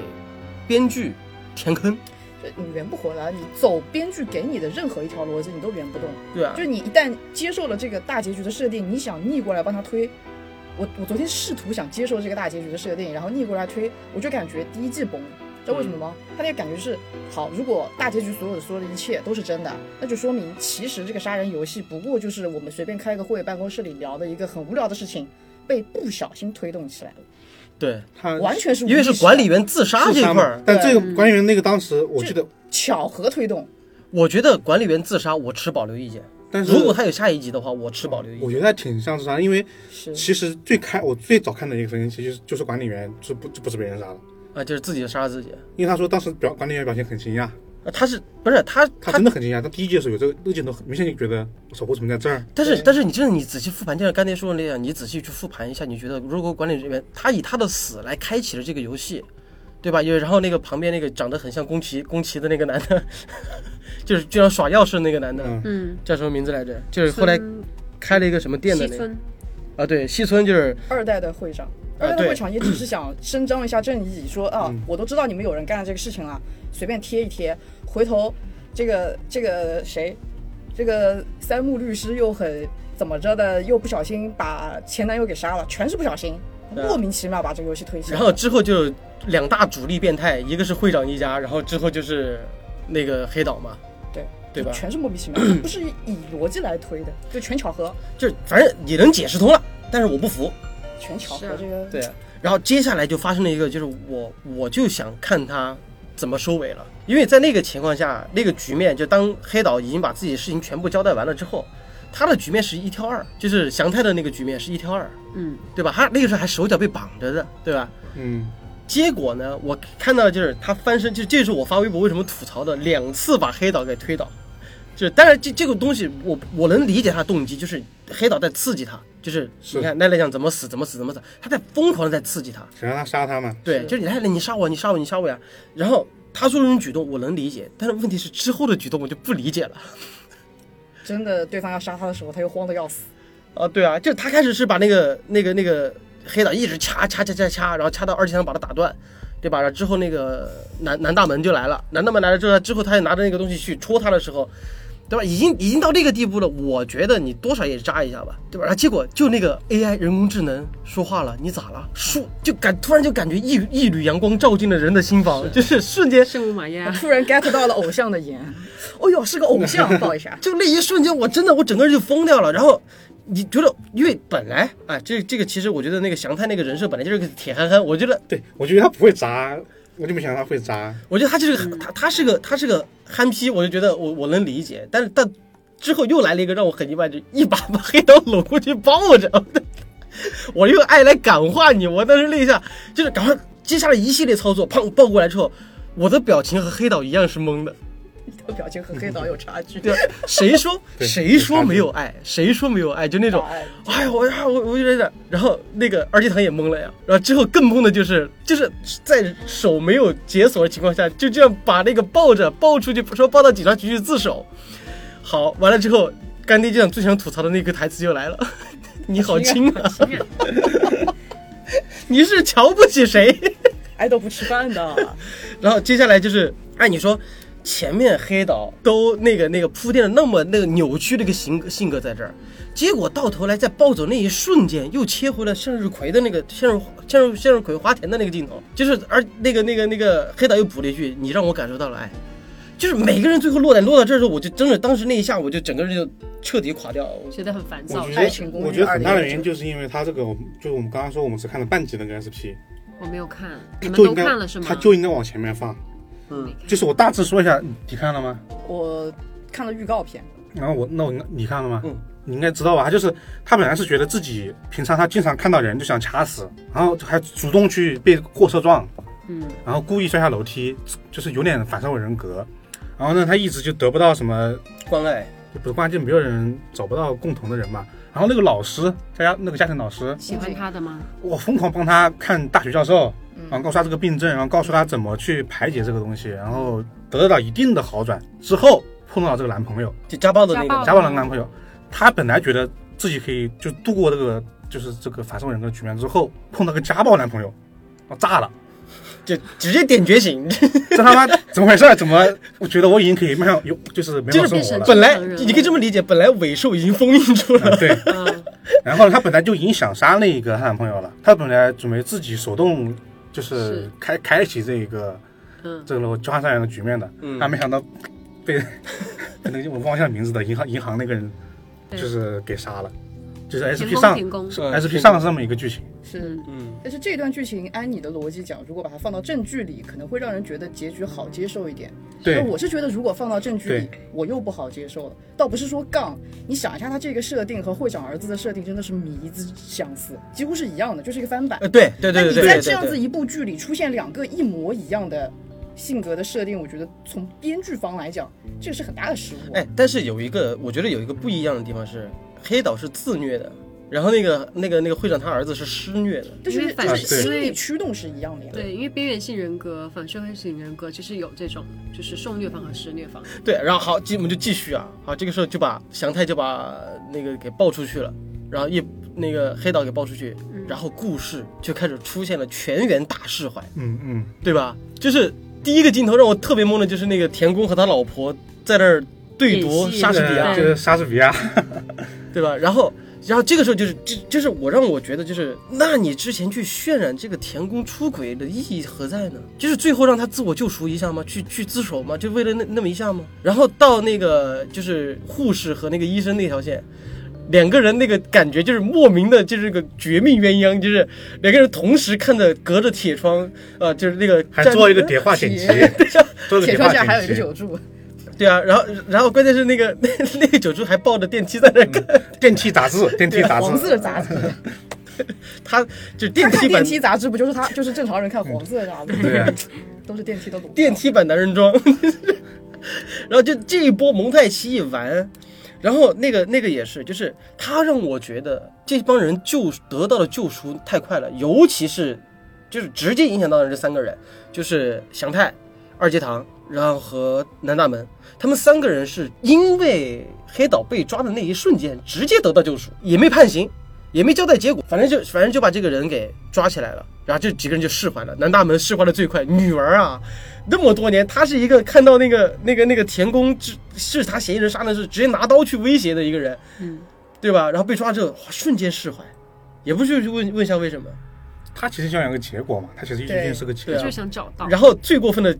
编剧填坑，
就你圆不回来，你走编剧给你的任何一条逻辑，你都圆不动。
对啊
就，是你一旦接受了这个大结局的设定，你想逆过来帮他推。我我昨天试图想接受这个大结局的设定，然后逆过来推，我就感觉第一季崩了，知道为什么吗？他那个感觉是，好，如果大结局所有的所有的一切都是真的，那就说明其实这个杀人游戏不过就是我们随便开个会，办公室里聊的一个很无聊的事情，被不小心推动起来了，
对，
他
完全是
因为是管理员自杀这块儿，
但这个管理员那个当时我记得，
巧合推动。
我觉得管理员自杀我持保留意见。
但是
如果他有下一集的话，我持保留意见。
我觉得还挺像自杀，因为其实最开我最早看的一个分析其实就是管理员是不就不是被人杀了，
啊，就是自己杀了自己。
因为他说当时表管理员表现很惊讶，
啊，他是不是他
他真的很惊讶，他第一季的时候有这个那个镜头，很明显就觉得我操，我怎么在这儿？
但是但是你真的你仔细复盘，就像刚才说的那样，你仔细去复盘一下，你觉得如果管理人员他以他的死来开启了这个游戏，对吧？因为然后那个旁边那个长得很像宫崎宫崎的那个男的，[laughs] 就是经常耍钥匙的那个男的，
嗯，
嗯，
叫什么名字来着？就是后来开了一个什么店的那个，啊，对，西村就是
二代的会长，
呃
二代的会场也只是想伸张一下正义，说啊，
嗯
我都知道你们有人干了这个事情了，随便贴一贴，回头这个这个谁，这个三木律师又很怎么着的，又不小心把前男友给杀了，全是不小心，莫名其妙把这个游戏推起来。
然后之后就两大主力变态，一个是会长一家，然后之后就是那个黑岛嘛，
对
对吧？
全是莫名其妙，[clears throat] 不是以逻辑来推的，就全巧合，
就是反正你能解释通了，但是我不服。
全巧合这个。
对，然后接下来就发生了一个，就是我我就想看他怎么收尾了，因为在那个情况下，那个局面就当黑岛已经把自己的事情全部交代完了之后，他的局面是一挑二，就是祥太的那个局面是一挑二，
嗯，
对吧？他那个时候还手脚被绑着的，对吧？
嗯，
结果呢，我看到就是他翻身，就这是我发微博为什么吐槽的，两次把黑岛给推倒。就是当然这这个东西我我能理解他的动机，就是黑岛在刺激他，就是
是
你看奈奈酱怎么死怎么死怎么死，他在疯狂的在刺激他。
想让他杀他嘛？
对，就是你来，你杀我，你杀我，你杀我呀。然后他做这种举动，我能理解，但是问题是之后的举动我就不理解了。[laughs]
真的，对方要杀他的时候，他又慌得要死。
啊，对啊，就他开始是把那个那个那个黑岛一直掐掐掐掐掐，然后掐到二技能把他打断，对吧？然后之后那个南南大门就来了，南大门来了之后，之后他也拿着那个东西去戳他的时候，对吧？已经已经到这个地步了，我觉得你多少也扎一下吧，对吧？然后结果就那个 AI 人工智能说话了，你咋了？说就感突然就感觉一一缕阳光照进了人的心房，[laughs] 就是瞬间
圣母玛利亚，
突然 get 到了偶像的颜，[laughs] 哦哟，是个偶像，[laughs] 抱一下。
就那一瞬间，我真的我整个人就疯掉了。然后你觉得，因为本来啊，这这个其实我觉得那个祥太那个人设本来就是个铁憨憨，我觉得
对，我觉得他不会扎，我就没想到他会砸。
我觉得他就是个他他是个他是个憨批，我就觉得我我能理解。但是但之后又来了一个让我很意外，就一把把黑岛搂过去抱着，[laughs] 我用爱来感化你。我当时那一下就是赶快接下来一系列操作，砰抱过来之后，我的表情和黑岛一样是懵的。[laughs]
你的表情和黑导有差距。
对，谁说 [laughs] 谁说没有爱？谁说没有爱？就那种，哎呀，我呀，我我有点，然后那个二阶堂也懵了呀，然后之后更懵的就是，就是在手没有解锁的情况下，就这样把那个抱着抱出去，说抱到警察局去自首。好，完了之后，干爹就想最想吐槽的那个台词就来了，[laughs] 你好轻啊，你是瞧不起谁？
爱豆不吃饭的。
然后接下来就是，按你说，前面黑岛都那个那个铺垫的那么那个扭曲的一个性性格在这儿，结果到头来在暴走那一瞬间，又切回了向日葵的那个向日向日向日葵花田的那个镜头，就是而那个那个那个黑岛又补了一句：“你让我感受到了爱。”就是每个人最后落点落到这儿的时候，我就真的当时那一下，我就整个人就彻底垮掉。我
觉得很烦躁
我觉。
爱情公寓
得我觉得很大的原因就是因为他这个，就是我们刚刚说我们只看了半集那个 SP，
我没有看，你们都看了是吗？
他就应该往前面放。
嗯，
就是我大致说一下，你看了吗？
我看了预告片，
然后我那我你看了吗？
嗯，
你应该知道吧？他就是他本来是觉得自己平常他经常看到人就想掐死，然后还主动去被货车撞，
嗯，
然后故意摔下楼梯，就是有点反社会人格。然后呢，他一直就得不到什么，
关爱，
就不是关键没有人找不到共同的人嘛。然后那个老师，家家那个家庭老师，
喜欢他的吗？
我疯狂帮他看大学教授，
嗯。
然后告诉他这个病症，然后告诉他怎么去排解这个东西，然后得到一定的好转。之后，碰到这个男朋友，
就家暴的那个。
家暴，
的男朋友，他本来觉得自己可以就度过这个就是这个反社会人格局面之后，碰到个家暴男朋友，哦炸了，
就直接点觉醒，
这他妈怎么回事？怎么我觉得我已经可以迈向有就是美好生活了？
本来你可以这么理解，本来尾兽已经封印住了。
啊，对，
嗯，
然后呢，她本来就已经想杀那一个她男朋友了，他本来准备自己手动就是
是。
开开启这个
嗯。
这个交换三元的局面的，
嗯。
但没想到被 [laughs] 被那个我忘下名字的银行银行那个人就是给杀了，就是 SP
停工
上 SP 上是这么一个剧情，
是。
嗯，
但是这段剧情按你的逻辑讲，如果把它放到正剧里，可能会让人觉得结局好接受一点。
对
但我是觉得如果放到正剧里，我又不好接受了。倒不是说杠，你想一下，他这个设定和会长儿子的设定真的是迷之相似，几乎是一样的，就是一个翻版。
呃，对对对对对对
在这样子，一部剧里出现两个一模一样的性格的设定，我觉得从编剧方来讲，这个是很大的失误。
哎，但是有一个，我觉得有一个不一样的地方是，黑岛是自虐的，然后那个那个那个会长他儿子是施虐的，
就是
因为反
就是
对
心理驱动是一样的呀。
对，因为边缘性人格、反社会型人格其实有这种，就是受虐方和施虐方。
对，然后好，继我们就继续啊，好，这个时候就把祥太就把那个给抱出去了，然后一那个黑岛给抱出去，然后故事就开始出现了全员大释怀，
嗯嗯，
对吧？就是第一个镜头让我特别懵的就是那个田宫和他老婆在那儿对读莎士比亚，
就是莎士比亚，[laughs]
对吧？然后，然后这个时候就是，就就是我让我觉得就是，那你之前去渲染这个田宫出轨的意义何在呢？就是最后让他自我救赎一下吗？去去自首吗？就为了那那么一下吗？然后到那个就是护士和那个医生那条线。两个人那个感觉就是莫名的，就是个绝命鸳鸯，就是两个人同时看着隔着铁窗，呃，就是那个
还做一个叠画剪辑，[laughs] 做个叠化
铁窗下还有一，个酒柱，
对啊，然后然后关键是那个那 [laughs] 那个九柱还抱着电梯在那看，
电梯杂志，[laughs] 电梯杂志，
黄色杂志，[laughs]
他就电梯
电梯杂志不就是他就是正常人看黄色杂志，
对啊，
都是电梯的裸照
电梯版男人装，然后就这一波蒙太奇一完，然后那个那个也是，就是他让我觉得这帮人救得到的救赎太快了，尤其是就是直接影响到的这三个人，就是祥太、二阶堂，然后和南大门，他们三个人是因为黑岛被抓的那一瞬间直接得到救赎，也没判刑。也没交代结果，反正就反正就把这个人给抓起来了，然后这几个人就释怀了。南大门释怀的最快，女儿啊，那么多年，他是一个看到那个那个那个田宫是是他嫌疑人杀的是直接拿刀去威胁的一个人，
嗯，
对吧？然后被抓之后，瞬间释怀，也不去问问一下为什么。
他其实想有个结果嘛，他其实一定是个结果
就是。想找到。
然后最过分的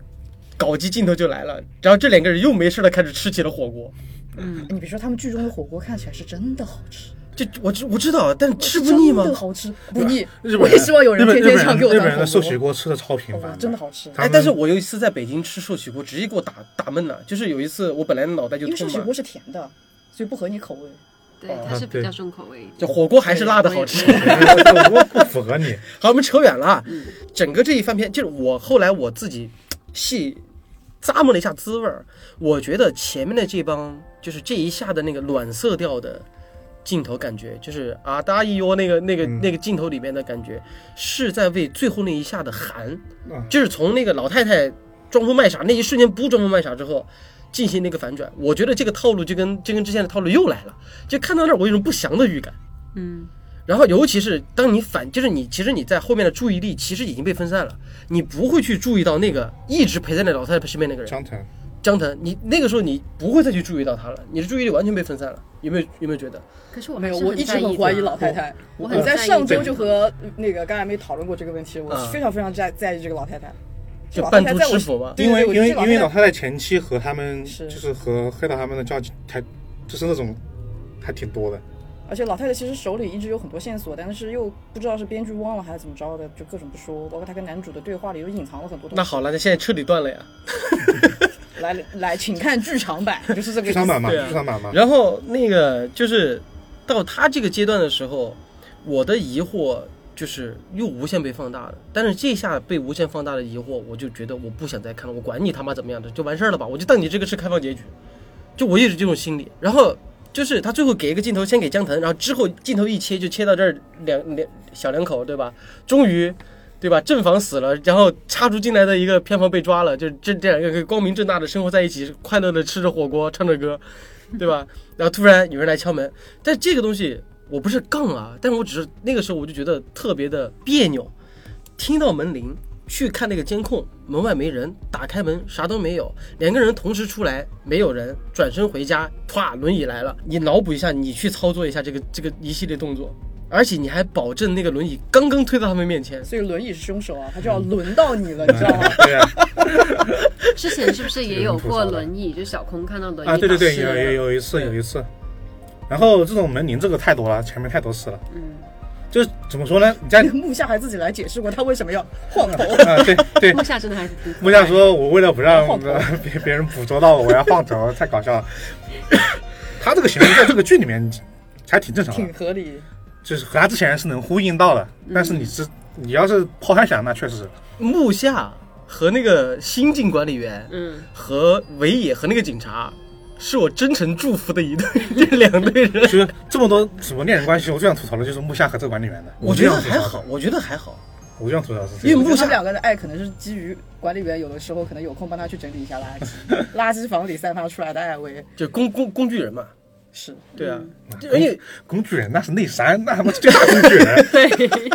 搞基镜头就来了，然后这两个人又没事了，开始吃起了火锅。
嗯，
你别说，他们剧中的火锅看起来是真的好吃，
这我知我知道，但是吃不腻吗
真？的好吃不腻。
日本
我也希望有人天天想给我
日本人的寿喜锅吃的超频繁
哦，真的好吃。
哎，但是我有一次在北京吃寿喜锅，直接给我打打闷了。就是有一次我本来脑袋就痛嘛
因为寿喜锅，是甜的，所以不合你口味。
对，它是比较重口味一点。
就火锅还是辣的好吃。
火锅不符合你，[laughs]
好，我们扯远了啊。
嗯
整个这一番片，就是我后来我自己细咂摸了一下滋味儿，我觉得前面的这帮就是这一下的那个暖色调的镜头，感觉就是啊达伊哟那个那个、
嗯
那个镜头里面的感觉，是在为最后那一下的寒，
嗯
就是从那个老太太装疯卖傻那一瞬间不装疯卖傻之后。进行那个反转，我觉得这个套路就跟就跟之前的套路又来了，就看到那儿我有种不祥的预感。
嗯，
然后尤其是当你反，就是你其实你在后面的注意力其实已经被分散了，你不会去注意到那个一直陪在那老太太身边那个人。
江腾。
江腾，你那个时候你不会再去注意到他了，你的注意力完全被分散了，有没有有没有觉得？
可是我
没有，我一直很怀疑老太太。
我很在
上周就和那个刚才没讨论过这个问题，我
啊。
非常非常在在意这个老太太。
就扮猪吃腐嘛。
因为因为因为老太太前期和他们就是和黑岛他们的交集还就是那种还挺多的，
而且老太太其实手里一直有很多线索，但是又不知道是编剧忘了还是怎么着的，就各种不说。包括她跟男主的对话里又隐藏了很多东西。
那好了，那现在彻底断了呀。[laughs]
来来，请看剧场版，就是这个
剧场版嘛，剧场版嘛，
然后那个就是到他这个阶段的时候，我的疑惑就是又无限被放大了。但是这下被无限放大的疑惑，我就觉得我不想再看了，我管你他妈怎么样的，就完事儿了吧，我就当你这个是开放结局，就我一直这种心理。然后就是他最后给一个镜头，先给江腾，然后之后镜头一切就切到这儿两两小两口，对吧？终于。对吧？正房死了，然后插出进来的一个偏房被抓了，就这这两个可以光明正大的生活在一起，快乐的吃着火锅，唱着歌，对吧？然后突然有人来敲门，但这个东西我不是杠啊，但是我只是那个时候我就觉得特别的别扭，听到门铃。去看那个监控，门外没人，打开门啥都没有，两个人同时出来，没有人，转身回家，啪，轮椅来了。你脑补一下，你去操作一下这个 [laughs] 这个一系列动作，而且你还保证那个轮椅刚刚推到他们面前，
所以轮椅是凶手啊，他就要轮到你了，你知道吗？[laughs]
对啊
之前是不是也有过轮椅？就小空看到轮椅
啊，对对对，有有有一次有一次，然后这种门铃这个太多了，前面太多次了，
嗯，
就是怎么说呢？你在
木下还自己来解释过他为什么要晃头。[laughs]
啊，对对，
木下真的还是
木下说：“我为了不让别别人捕捉到我，我要晃头，[laughs] 太搞笑了。[coughs] ”他这个行为在这个剧里面还挺正常的
挺，合理，
就是和他之前是能呼应到的。但是你是你要是抛开想，那确实是
木下和那个新晋管理员，
嗯，
和尾野和那个警察，是我真诚祝福的一对，这两对人，
其 [laughs] 实这么多什么恋人关系，我最想吐槽的就是木下和这个管理员的。
我觉得还好，，我觉得还好。
我最想吐槽是。
因为木下
两个人的爱可能是基于管理员有的时候可能有空帮他去整理一下垃圾，[laughs] 垃圾房里散发出来的爱味 [laughs]
就工工工具人嘛，
是。
对啊，而且
工具人那是内山，那他妈是最大工具人。
对，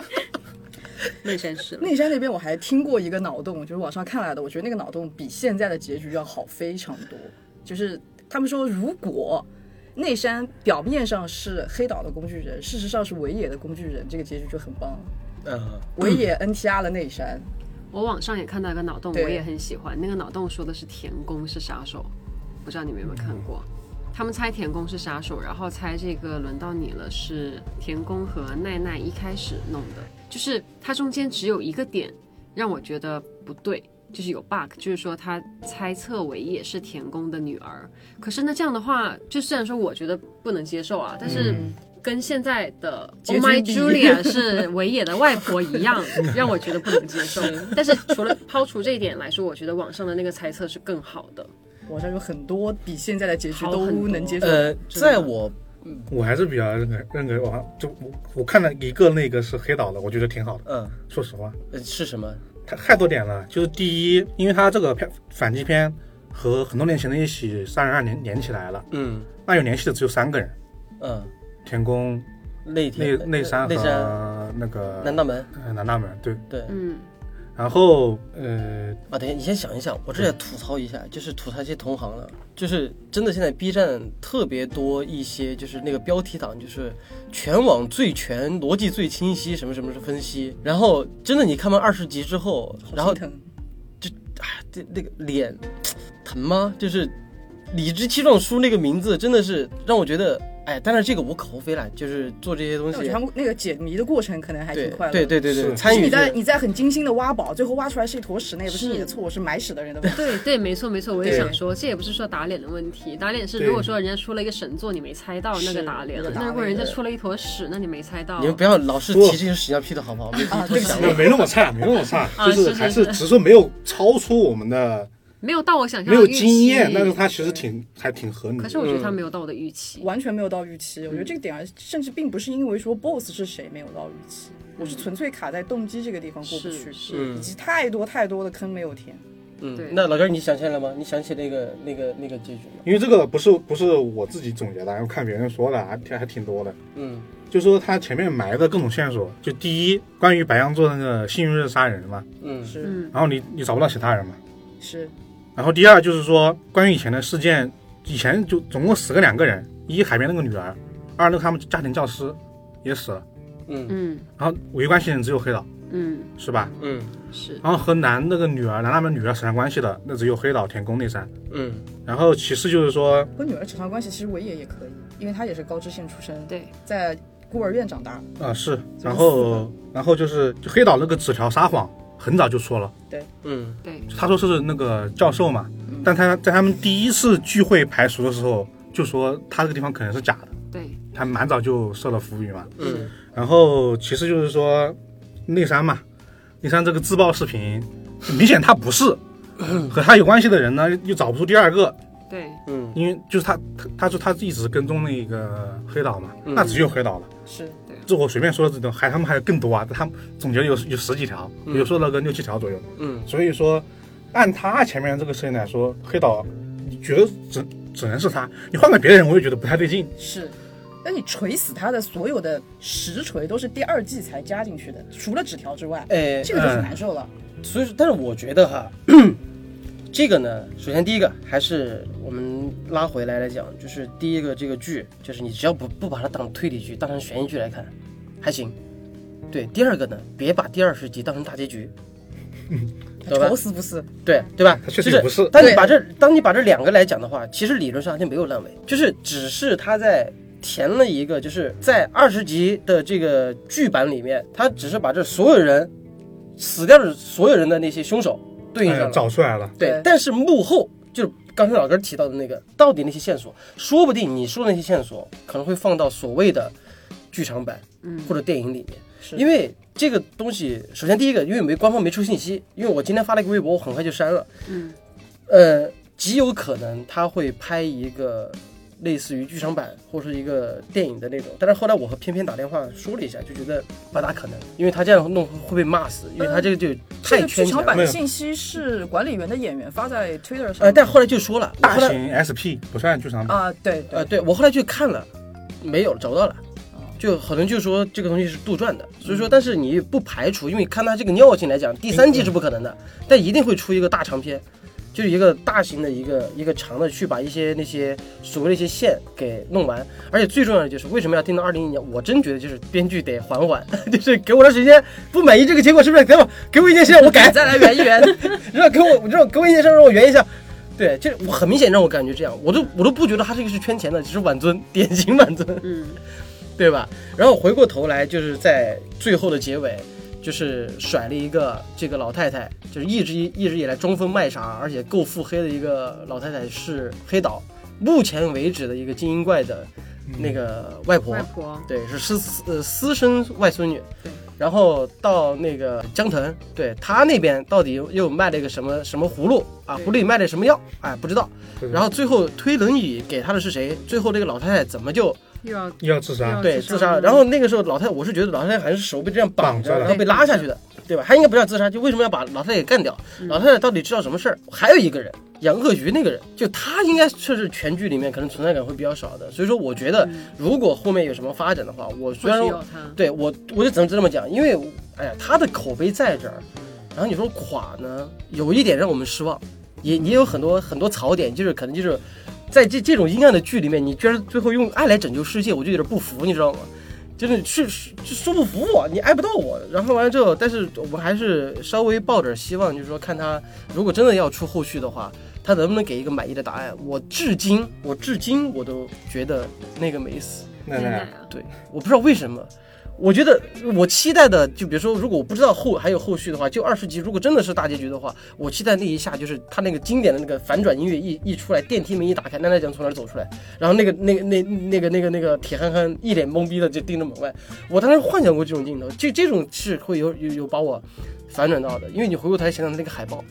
内山是。
内山那边我还听过一个脑洞，就是网上看来的，我觉得那个脑洞比现在的结局要好非常多。就是他们说，如果内山表面上是黑岛的工具人，事实上是尾野的工具人，这个结局就很棒。
嗯，
尾野 NTR 了内山，
我网上也看到一个脑洞，我也很喜欢。那个脑洞说的是田宫是杀手，不知道你们有没有看过？他们猜田宫是杀手，然后猜这个轮到你了是田宫和奈奈一开始弄的，就是它中间只有一个点让我觉得不对，就是有 bug，就是说他猜测尾野是田宫的女儿。可是那，这样的话，就虽然说我觉得不能接受啊，但是
嗯
跟现在的 Oh My Julia 是维野的外婆一样，[laughs] 让我觉得不能接受。但是除了抛除这一点来说，我觉得网上的那个猜测是更好的。
网上有很多比现在的结局都能接受。
呃，在我
我还是比较认可认可网上就我我看了一个那个是黑岛的，我觉得挺好的。
嗯
说实话，
呃是什么？
太太多点了。就是第一，因为他这个片反击片和很多年前的一起杀人案连连起来了，
嗯。
那有联系的只有三个人：
嗯，
田宫、
内
内内山
内山。
和那个
南大门，
呃南大门。对，
对。
嗯，
然后呃，
啊，等一下，你先想一想，我这也吐槽一下，就是吐槽一些同行了，就是真的现在 B 站特别多一些，就是那个标题党，就是全网最全、逻辑最清晰，什么什么是分析，然后真的你看完二十集之后，然后
好心疼
哎，这那个脸 [tsk] 疼吗？就是理直气壮输那个名字，真的是让我觉得，哎，但是这个无可厚非了，就是做这些东西
我觉得，他们那个解谜的过程可能还挺快乐的。
对对对对，
是
参与
你在你在很精心的挖宝，最后挖出来是一坨屎，那也不是你的错，是埋屎的人的问题。
对对，没错没错，我也想说，这也不是说打脸的问题，打脸是如果说人家出了一个神作，你没猜到，那个打脸了
那。
如果人家出了一坨屎，那你没猜到
你，们不要老是提这些屎尿屁的好不好？没
啊对不起
没没那么差，没那么差，
啊
就是是还是
是
只是没有超出我们的
没有到我想象
没有
的预期
经验，但是他其实挺还挺合理的。
可是我觉得他
嗯
没有到我的预期。
完全没有到预期。我觉得这个点啊，甚至并不是因为说 BOSS 是谁没有到预期，我是纯粹卡在动机这个地方过不去，
是是
嗯
以及太多太多的坑没有填。
对，
嗯那老根儿你想起来了吗？你想起那个那个那个结局吗？
因为这个不是不是我自己总结的，我看别人说的还挺还挺多的。
嗯
就说他前面埋的各种线索，就第一，关于白羊座那个幸运日杀人嘛，
嗯
是
嗯
然后你你找不到其他人嘛，
是，
然后第二就是说关于以前的事件，以前就总共死个两个人，一海边那个女儿，二那个他们家庭教师也死了，
嗯。
嗯。
然后唯一关系人只有黑岛，
嗯。
是吧？
嗯。
是。
然后和男那个女儿，男他们女儿扯上关系的，那只有黑岛、田宫、内山。
嗯。
然后其次就是说，
和女儿扯上关系，其实尾野也可以，因为他也是高知县出身，
对。
在孤儿院长大。
啊是，然后然后就是就黑岛那个纸条撒谎，很早就说了，对。
嗯。
对。
他说是那个教授嘛，但他在他们第一次聚会排除的时候就说他这个地方可能是假的，
对。
他蛮早就设了伏笔嘛。
嗯。
然后其实就是说内山嘛，内山这个自爆视频，明显他不是，和他有关系的人呢又找不出第二个，
对。
嗯。
因为就是他他他说他一直跟踪那个黑岛嘛，
嗯。
那只有黑岛了。
是，
这我随便说的这种，还他们还有更多啊，他们总结有有十几条，
嗯
有说那个六七条左右。
嗯
所以说，按他前面这个事情来说，黑岛，你觉得只只能是他，你换个别人，我也觉得不太对劲。
是。那你锤死他的所有的实锤都是第二季才加进去的，除了纸条之外，
哎，
这个就很难受了。
所以说，但是我觉得哈，这个呢，首先第一个还是我们拉回来来讲，就是第一个这个剧，就是你只要不不把它当推理剧，当成悬疑剧来看，还行。对，第二个呢，别把第二十集当成大结局，[laughs] 对吧
愁死不是？
对对吧？
确实
就是
不是
当你把这当你把这两个来讲的话，其实理论上就没有烂尾，就是只是他在填了一个，就是在二十集的这个剧版里面，他只是把这所有人死掉的所有人的那些凶手对应上
哎。找出来了，
对，
但是幕后就是刚才老哥提到的那个，到底那些线索，说不定你说的那些线索可能会放到所谓的剧场版
嗯。
或者电影里面，
是。
因为这个东西，首先第一个，因为没官方没出信息，因为我今天发了一个微博，我很快就删了，
嗯。
呃，极有可能他会拍一个类似于剧场版或是一个电影的那种，但是后来我和偏偏打电话说了一下，就觉得不大可能，因为他这样弄会被骂死，因为他这个就
这
太
个剧场。版的信息是管理员的演员发在 Twitter 上。
呃，但后来就说了，
大型 SP 不算剧场版。
啊，对对
呃，对我后来去看了，没有找不到了，
哦
就可能就说这个东西是杜撰的，所以说，但是你不排除，因为看他这个尿性来讲，第三季是不可能的，但一定会出一个大长篇，就是一个大型的一个一个长的去把一些那些所谓的一些线给弄完，而且最重要的就是为什么要定到二零一年？我真觉得就是编剧得缓缓，[laughs] 就是给我的时间，不满意这个结果是不是给我 [laughs] [laughs] 给我一件事让我改，
再来圆一圆。
让给我让给我一件事让我圆一下。对，这我很明显让我感觉这样，我都我都不觉得他这个是圈钱的，只是晚尊，典型晚尊。
嗯
对吧？然后回过头来，就是在最后的结尾，就是甩了一个这个老太太，就是一直一直以来装疯卖傻，而且够腹黑的一个老太太是黑岛，目前为止的一个精英怪的那个外婆，
外婆，
对，是私私呃私生外孙女
对。
然后到那个江腾，对他那边到底又卖了一个什么什么葫芦啊？葫芦里卖的什么药？哎，不知道。然后最后推轮椅给他的是谁？最后这个老太太怎么就
又要
又要自杀，
对
自杀。了？
然后那个时候老太太，我是觉得老太太好像是手被这样绑着，
的。
然后被拉下去的，对。吧？她应该不叫自杀，就为什么要把老太太给干掉？
嗯。
老太太到底知道什么事儿？还有一个人，养鳄鱼那个人，就他应该确实全剧里面可能存在感会比较少的。所以说，我觉得如果后面有什么发展的话，我虽然对我，我就只能这么讲，因为哎呀，他的口碑在这儿，然后你说垮呢，有一点让我们失望，也也有很多很多槽点，就是可能就是在这这种阴暗的剧里面，你居然最后用爱来拯救世界，我就有点不服，你知道吗？就是是是说不服我，你爱不到我。然后完了之后，但是我们还是稍微抱点希望，就是说看他如果真的要出后续的话，他能不能给一个满意的答案？我至今，我至今我都觉得那个没死。
奶奶，
对，我不知道为什么。我觉得我期待的，就比如说，如果我不知道后还有后续的话，就二十集，如果真的是大结局的话，我期待那一下就是他那个经典的那个反转音乐一一出来，电梯门一打开，奈奈酱从哪儿走出来，然后那个那个那那个那个那个铁憨憨一脸懵逼的就盯着门外。我当时幻想过这种镜头，这这种是会有有有把我反转到的，因为你回过头来想想那个海报，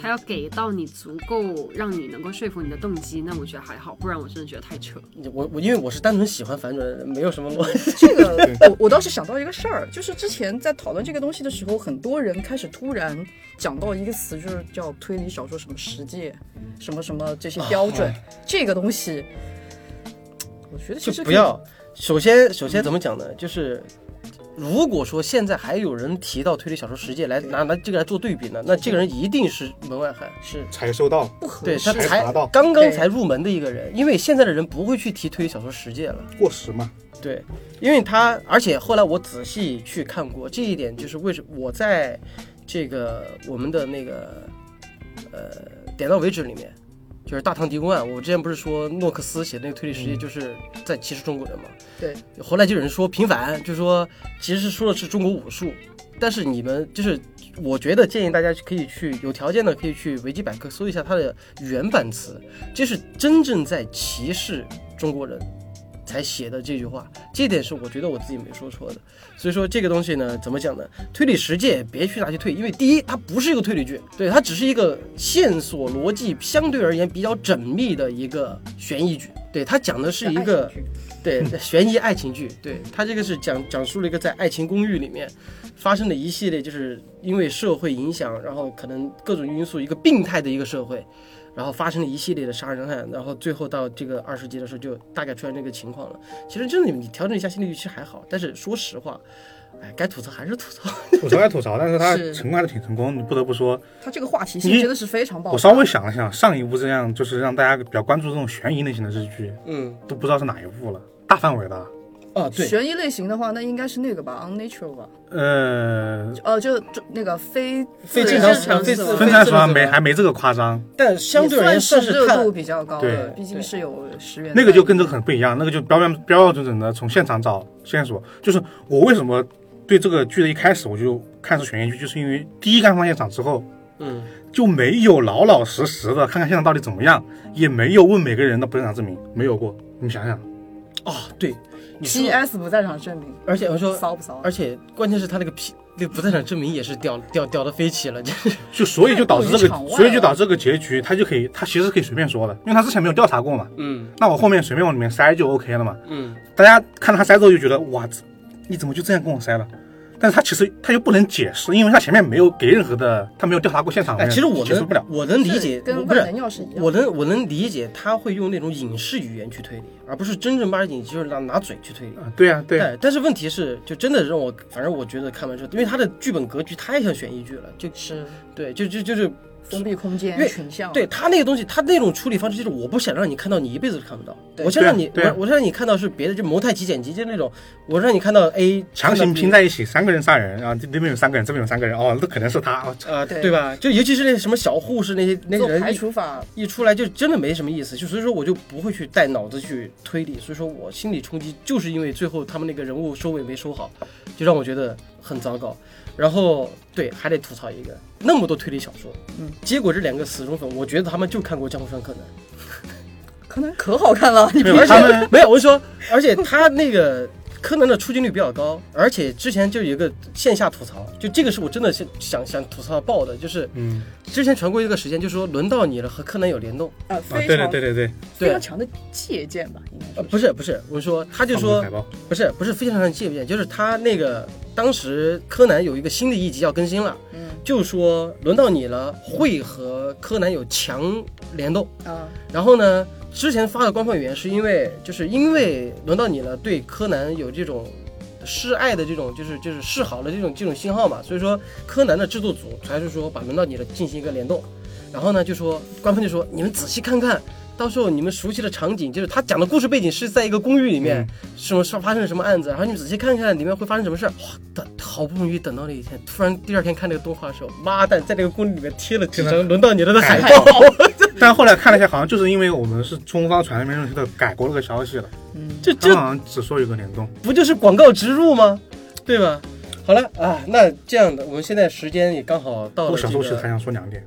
他要给到你足够让你能够说服你的动机，那我觉得还好，不然我真的觉得太扯。
我我因为我是单纯喜欢反转，没有什么逻辑。
这个 [laughs] 我我倒是想到一个事儿，就是之前在讨论这个东西的时候，很多人开始突然讲到一个词，就是叫推理小说什么十戒，什么什么这些标准，[laughs] 这个东西，我觉得其实
就不要。首先，首先怎么讲呢？就是如果说现在还有人提到推理小说十界来拿拿这个来做对比呢，那这个人一定是门外汉，是。
才收到，
不合适。
对他才刚刚才入门的一个人，因为现在的人不会去提推理小说十界了。
过时嘛，
对，因为他，而且后来我仔细去看过这一点，就是为什么我在这个我们的那个呃点到为止里面，就是大唐狄公案，我之前不是说诺克斯写的那个推理世界就是在歧视中国人嘛？
对，
后来就有人说平反，就说其实是说的是中国武术，但是你们就是。我觉得建议大家可以去有条件的可以去维基百科搜一下它的原版词，这是真正在歧视中国人才写的这句话，这点是我觉得我自己没说错的。所以说这个东西呢，怎么讲呢？推理实践别去拿去推，因为第一，它不是一个推理剧，对，它只是一个线索逻辑相对而言比较缜密的一个悬疑剧，对，它讲的是一个对悬疑爱情剧，对，它这个是讲讲述了一个在爱情公寓里面发生的一系列，就是因为社会影响，然后可能各种因素，一个病态的一个社会。然后发生了一系列的杀人案，然后最后到这个二十集的时候，就大概出现这个情况了。其实真的你调整一下心理预期还好，但是说实话，哎，该吐槽还是吐槽。[laughs]
吐槽该吐槽，但是他成功还是挺成功，你不得不说。
他这个话题性真的是非常爆。
我稍微想了想，上一部这样就是让大家比较关注这种悬疑类型的日剧，
嗯，
都不知道是哪一部了，大范围的。
哦，对，
悬疑类型的话，那应该是那个吧，Unnatural 吧，
呃，
呃，就就那个非
非正常
常
非自
死亡
分散说
非自然死亡
没还没这个夸张，
但相对而言
算
是看
热度比较高的，
对。
毕竟是有十元。
那个就跟这个很不一样，那个就标标标标准准的从现场找线索。就是我为什么对这个剧的一开始我就看是悬疑剧，就是因为第一刚放现场之后
嗯，
就没有老老实实的看看现场到底怎么样，也没有问每个人的不正常证明，没有过。你想想，
哦，对，
PS 不在场证明，
而且我说，
骚不骚？
而且关键是他那个 P 那个不在场证明也是屌屌屌的飞起了，就是 [laughs]
就所以就导致这个所以就导致这个结局，他就可以，他其实可以随便说的，因为他之前没有调查过嘛。
嗯
那我后面随便往里面塞就 OK 了嘛。
嗯，
大家看他塞之后就觉得哇，这你怎么就这样跟我塞了？但是他其实他又不能解释，因为他前面没有给任何的，他没有调查过现场，
哎，其实我能
解释不了。
我能理解，
跟
我不是
万能钥匙一样。
我能我能理解他会用那种影视语言去推理，而不是真正八经就是拿拿嘴去推理。
啊对啊、对
但是问题是，就真的让我，反正我觉得看完之后，因为他的剧本格局太像悬疑剧了，就是对，就就就是
封闭空间
因为
群像，
对他那个东西，他那种处理方式就是我不想让你看到，你一辈子都看不到。我先让你，我我先让你看到是别的，就模态极简集，就那种，我让你看到 A
强行拼
在
在一起，三个人杀人啊，这那边有三个人，这边有三个人，哦，那可能是他。啊
呃，
对
对吧？就尤其是那什么小护士那些那个人排
除法，
一出来就真的没什么意思，就所以说我就不会去带脑子去推理，所以说我心理冲击就是因为最后他们那个人物收尾没收好，就让我觉得很糟糕。然后对，还得吐槽一个，那么多推理小说，
嗯，
结果这两个死忠粉，我觉得他们就看过《江湖川柯南》，
柯南可好看了，你
没有他们
没有，我就说，而且他那个柯南的出镜率比较高，而且之前就有一个线下吐槽，就这个是我真的是想想吐槽到爆的，就是
嗯。
之前传过一个时间，就说轮到你了和柯南有联动，
啊，
啊，对对
非常
对对对，
对。
非常强的借鉴吧，应该
呃不是不是，我是说他就说不是不是非常强的借鉴，就是他那个当时柯南有一个新的一集要更新了，
嗯。
就说轮到你了会和柯南有强联动。
啊，
然后呢，之前发的官方语言是因为，就是因为轮到你了，对柯南有这种示爱的这种，就是就是示好的这种这种信号嘛，所以说柯南的制作组才是说把轮到你了进行一个联动，然后呢就说官方就说你们仔细看看。到时候你们熟悉的场景，就是他讲的故事背景是在一个公寓里面，什么发生了什么案子，然后你们仔细看看里面会发生什么事儿。哇，等好不容易等到那一天，突然第二天看那个动画的时候，妈蛋，在那个公寓里面贴了几张轮到你了的海报。[laughs]
但后来看了一下，好像就是因为我们是中方传媒认识的改过那个消息了，
嗯，
这这
好像只说有个联动。
不就是广告植入吗？对吧？好了啊，那这样的，我们现在时间也刚好到了、这个。
我小时候其实还想说两点，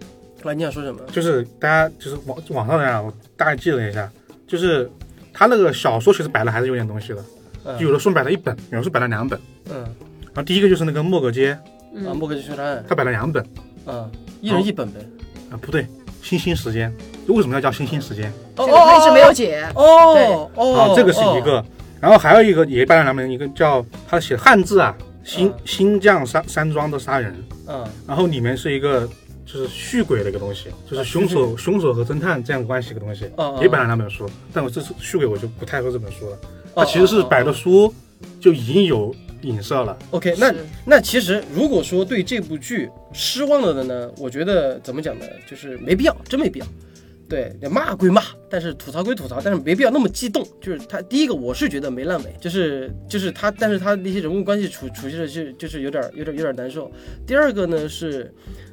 啊，你想说什么？
就是大家就是网网上的人啊，我大概记了一下，就是他那个小说其实摆了还是有点东西的，
嗯。
有的书摆了一本，有的书摆了两本。
嗯。
然后第一个就是那个莫格街，
啊，
嗯，
莫格基修查案。
他摆了两本。
嗯，一人一本呗。
啊，不对，星星时间，为什么要叫星星时间？
哦
这个他一直没有解，
哦哦
啊，这个是一个，然后还有一个也摆了两本，一个叫他写汉字啊，新
嗯。
新将山山庄的杀人，
嗯。
然后里面是一个就是续鬼的一个东西，就是凶手凶手和侦探这样关系一个东西，
哦，
也摆了两本书，但我这次续鬼我就不太说这本书了，
啊
它其实是摆的
哦
书就已经有影射了
，OK，那那其实如果说对这部剧失望了的呢，我觉得怎么讲呢？就是没必要，真没必要。对，骂归骂，但是吐槽归吐槽，但是没必要那么激动。就是他第一个，我是觉得没烂尾，就是就是他，但是他那些人物关系处处理的是就是有点有点有点难受。第二个呢是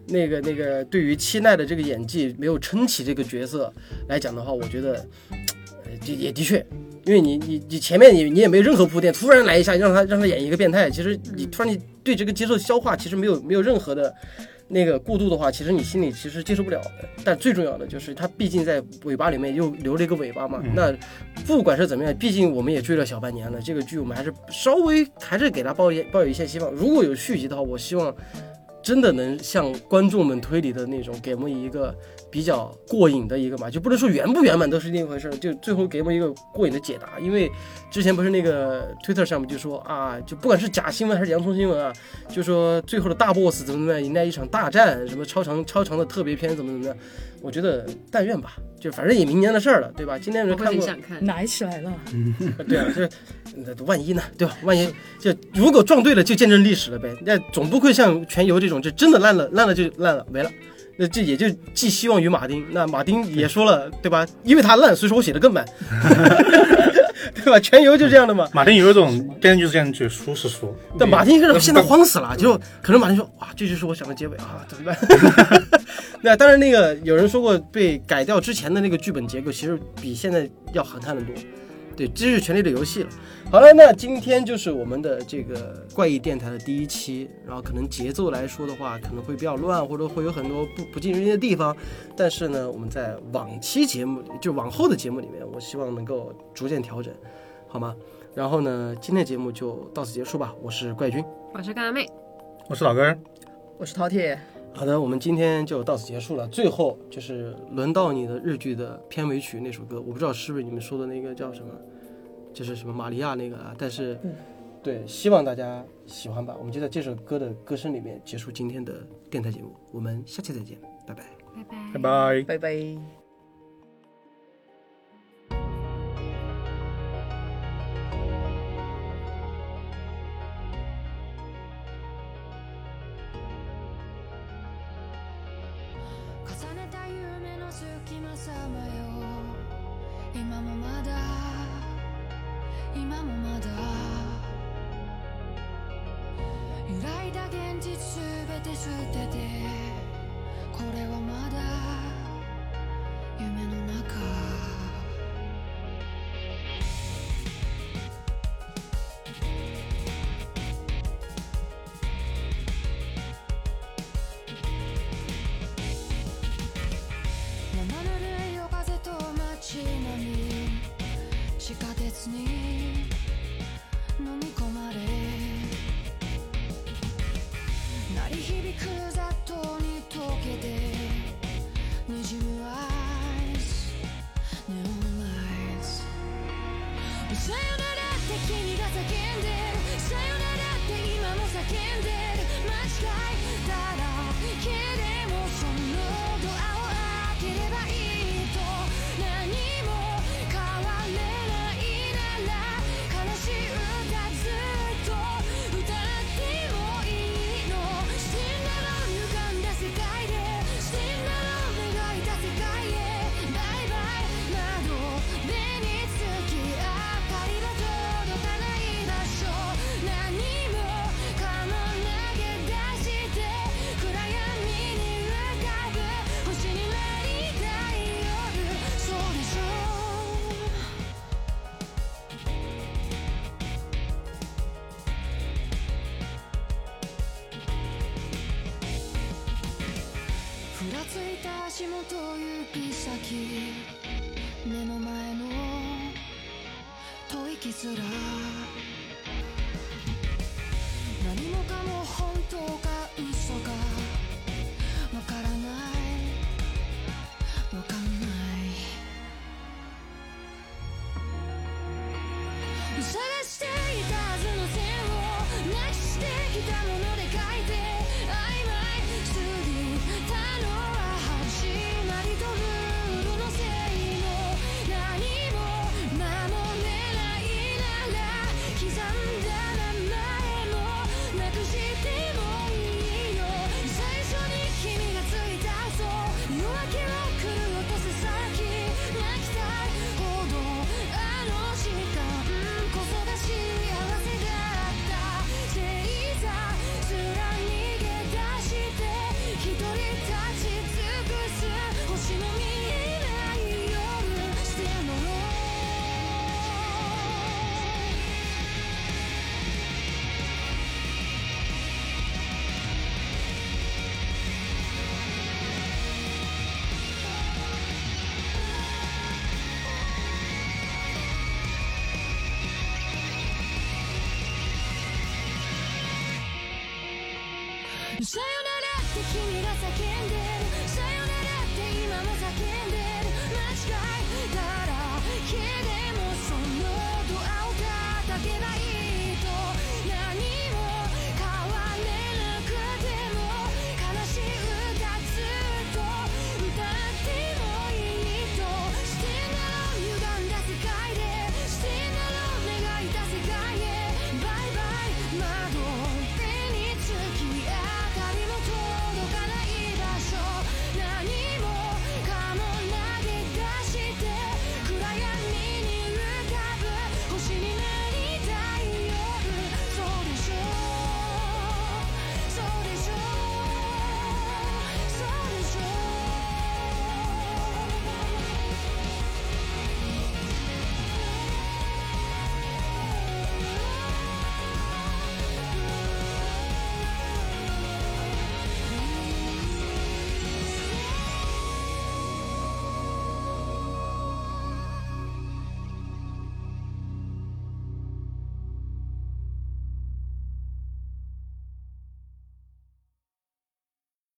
那个那个对于七奈的这个演技没有撑起这个角色来讲的话，我觉得呃也的确。因为你你你前面你你也没有任何铺垫，突然来一下让他让他演一个变态，其实你突然你对这个接受消化其实没有没有任何的那个过渡的话，其实你心里其实接受不了的。但最重要的就是它毕竟在尾巴里面又留了一个尾巴嘛。
嗯
那不管是怎么样，毕竟我们也追了小半年了，这个剧我们还是稍微还是给他抱一抱有一些希望。如果有续集的话，我希望真的能像观众们推理的那种，给我们一个比较过瘾的一个嘛，就不能说圆不圆满都是另一回事儿，就最后给我们一个过瘾的解答。因为之前不是那个推特上面就说啊，就不管是假新闻还是洋葱新闻啊，就说最后的大 boss 怎么怎么样，迎来一场大战，什么超长超长的特别篇怎么怎么样，我觉得但愿吧，就反正也明年的事儿了，对吧？今天人看过，
很想看。
奶起来了，
对啊，就那万一呢，对吧？万一就如果撞对了，就见证历史了呗。那总不会像全游这种，就真的烂了，烂了就烂了，没了。那这也就寄希望于马丁。那马丁也说了，对吧？因为他烂，所以说我写的更慢，[laughs] 对吧？全游就这样的嘛。
马丁有一种编剧是电视剧，书是书，
但马丁一个人现在慌死了，就可能马丁说哇，这就是我想的结尾啊，怎么办？[laughs] 那当然，那个有人说过，被改掉之前的那个剧本结构，其实比现在要好看的多。对，这是《权力的游戏》了。好了，那今天就是我们的这个怪异电台的第一期，然后可能节奏来说的话，可能会比较乱，或者会有很多不不尽人意的地方。但是呢，我们在往期节目里，就往后的节目里面，我希望能够逐渐调整，好吗？然后呢，今天节目就到此结束吧。我是怪君。
我是干阿妹，
我是老根儿，
我是饕餮，
好的，我们今天就到此结束了。最后就是轮到你的日剧的片尾曲那首歌，我不知道是不是你们说的那个叫什么，就是什么玛利亚那个啊。但是，
嗯
对，希望大家喜欢吧。我们就在这首歌的歌声里面结束今天的电台节目。我们下期再见，拜拜。
拜拜
拜拜。
拜拜。
ら何もかも本当か嘘かわからないわかんない。探していたはずの線をなくしてきたもので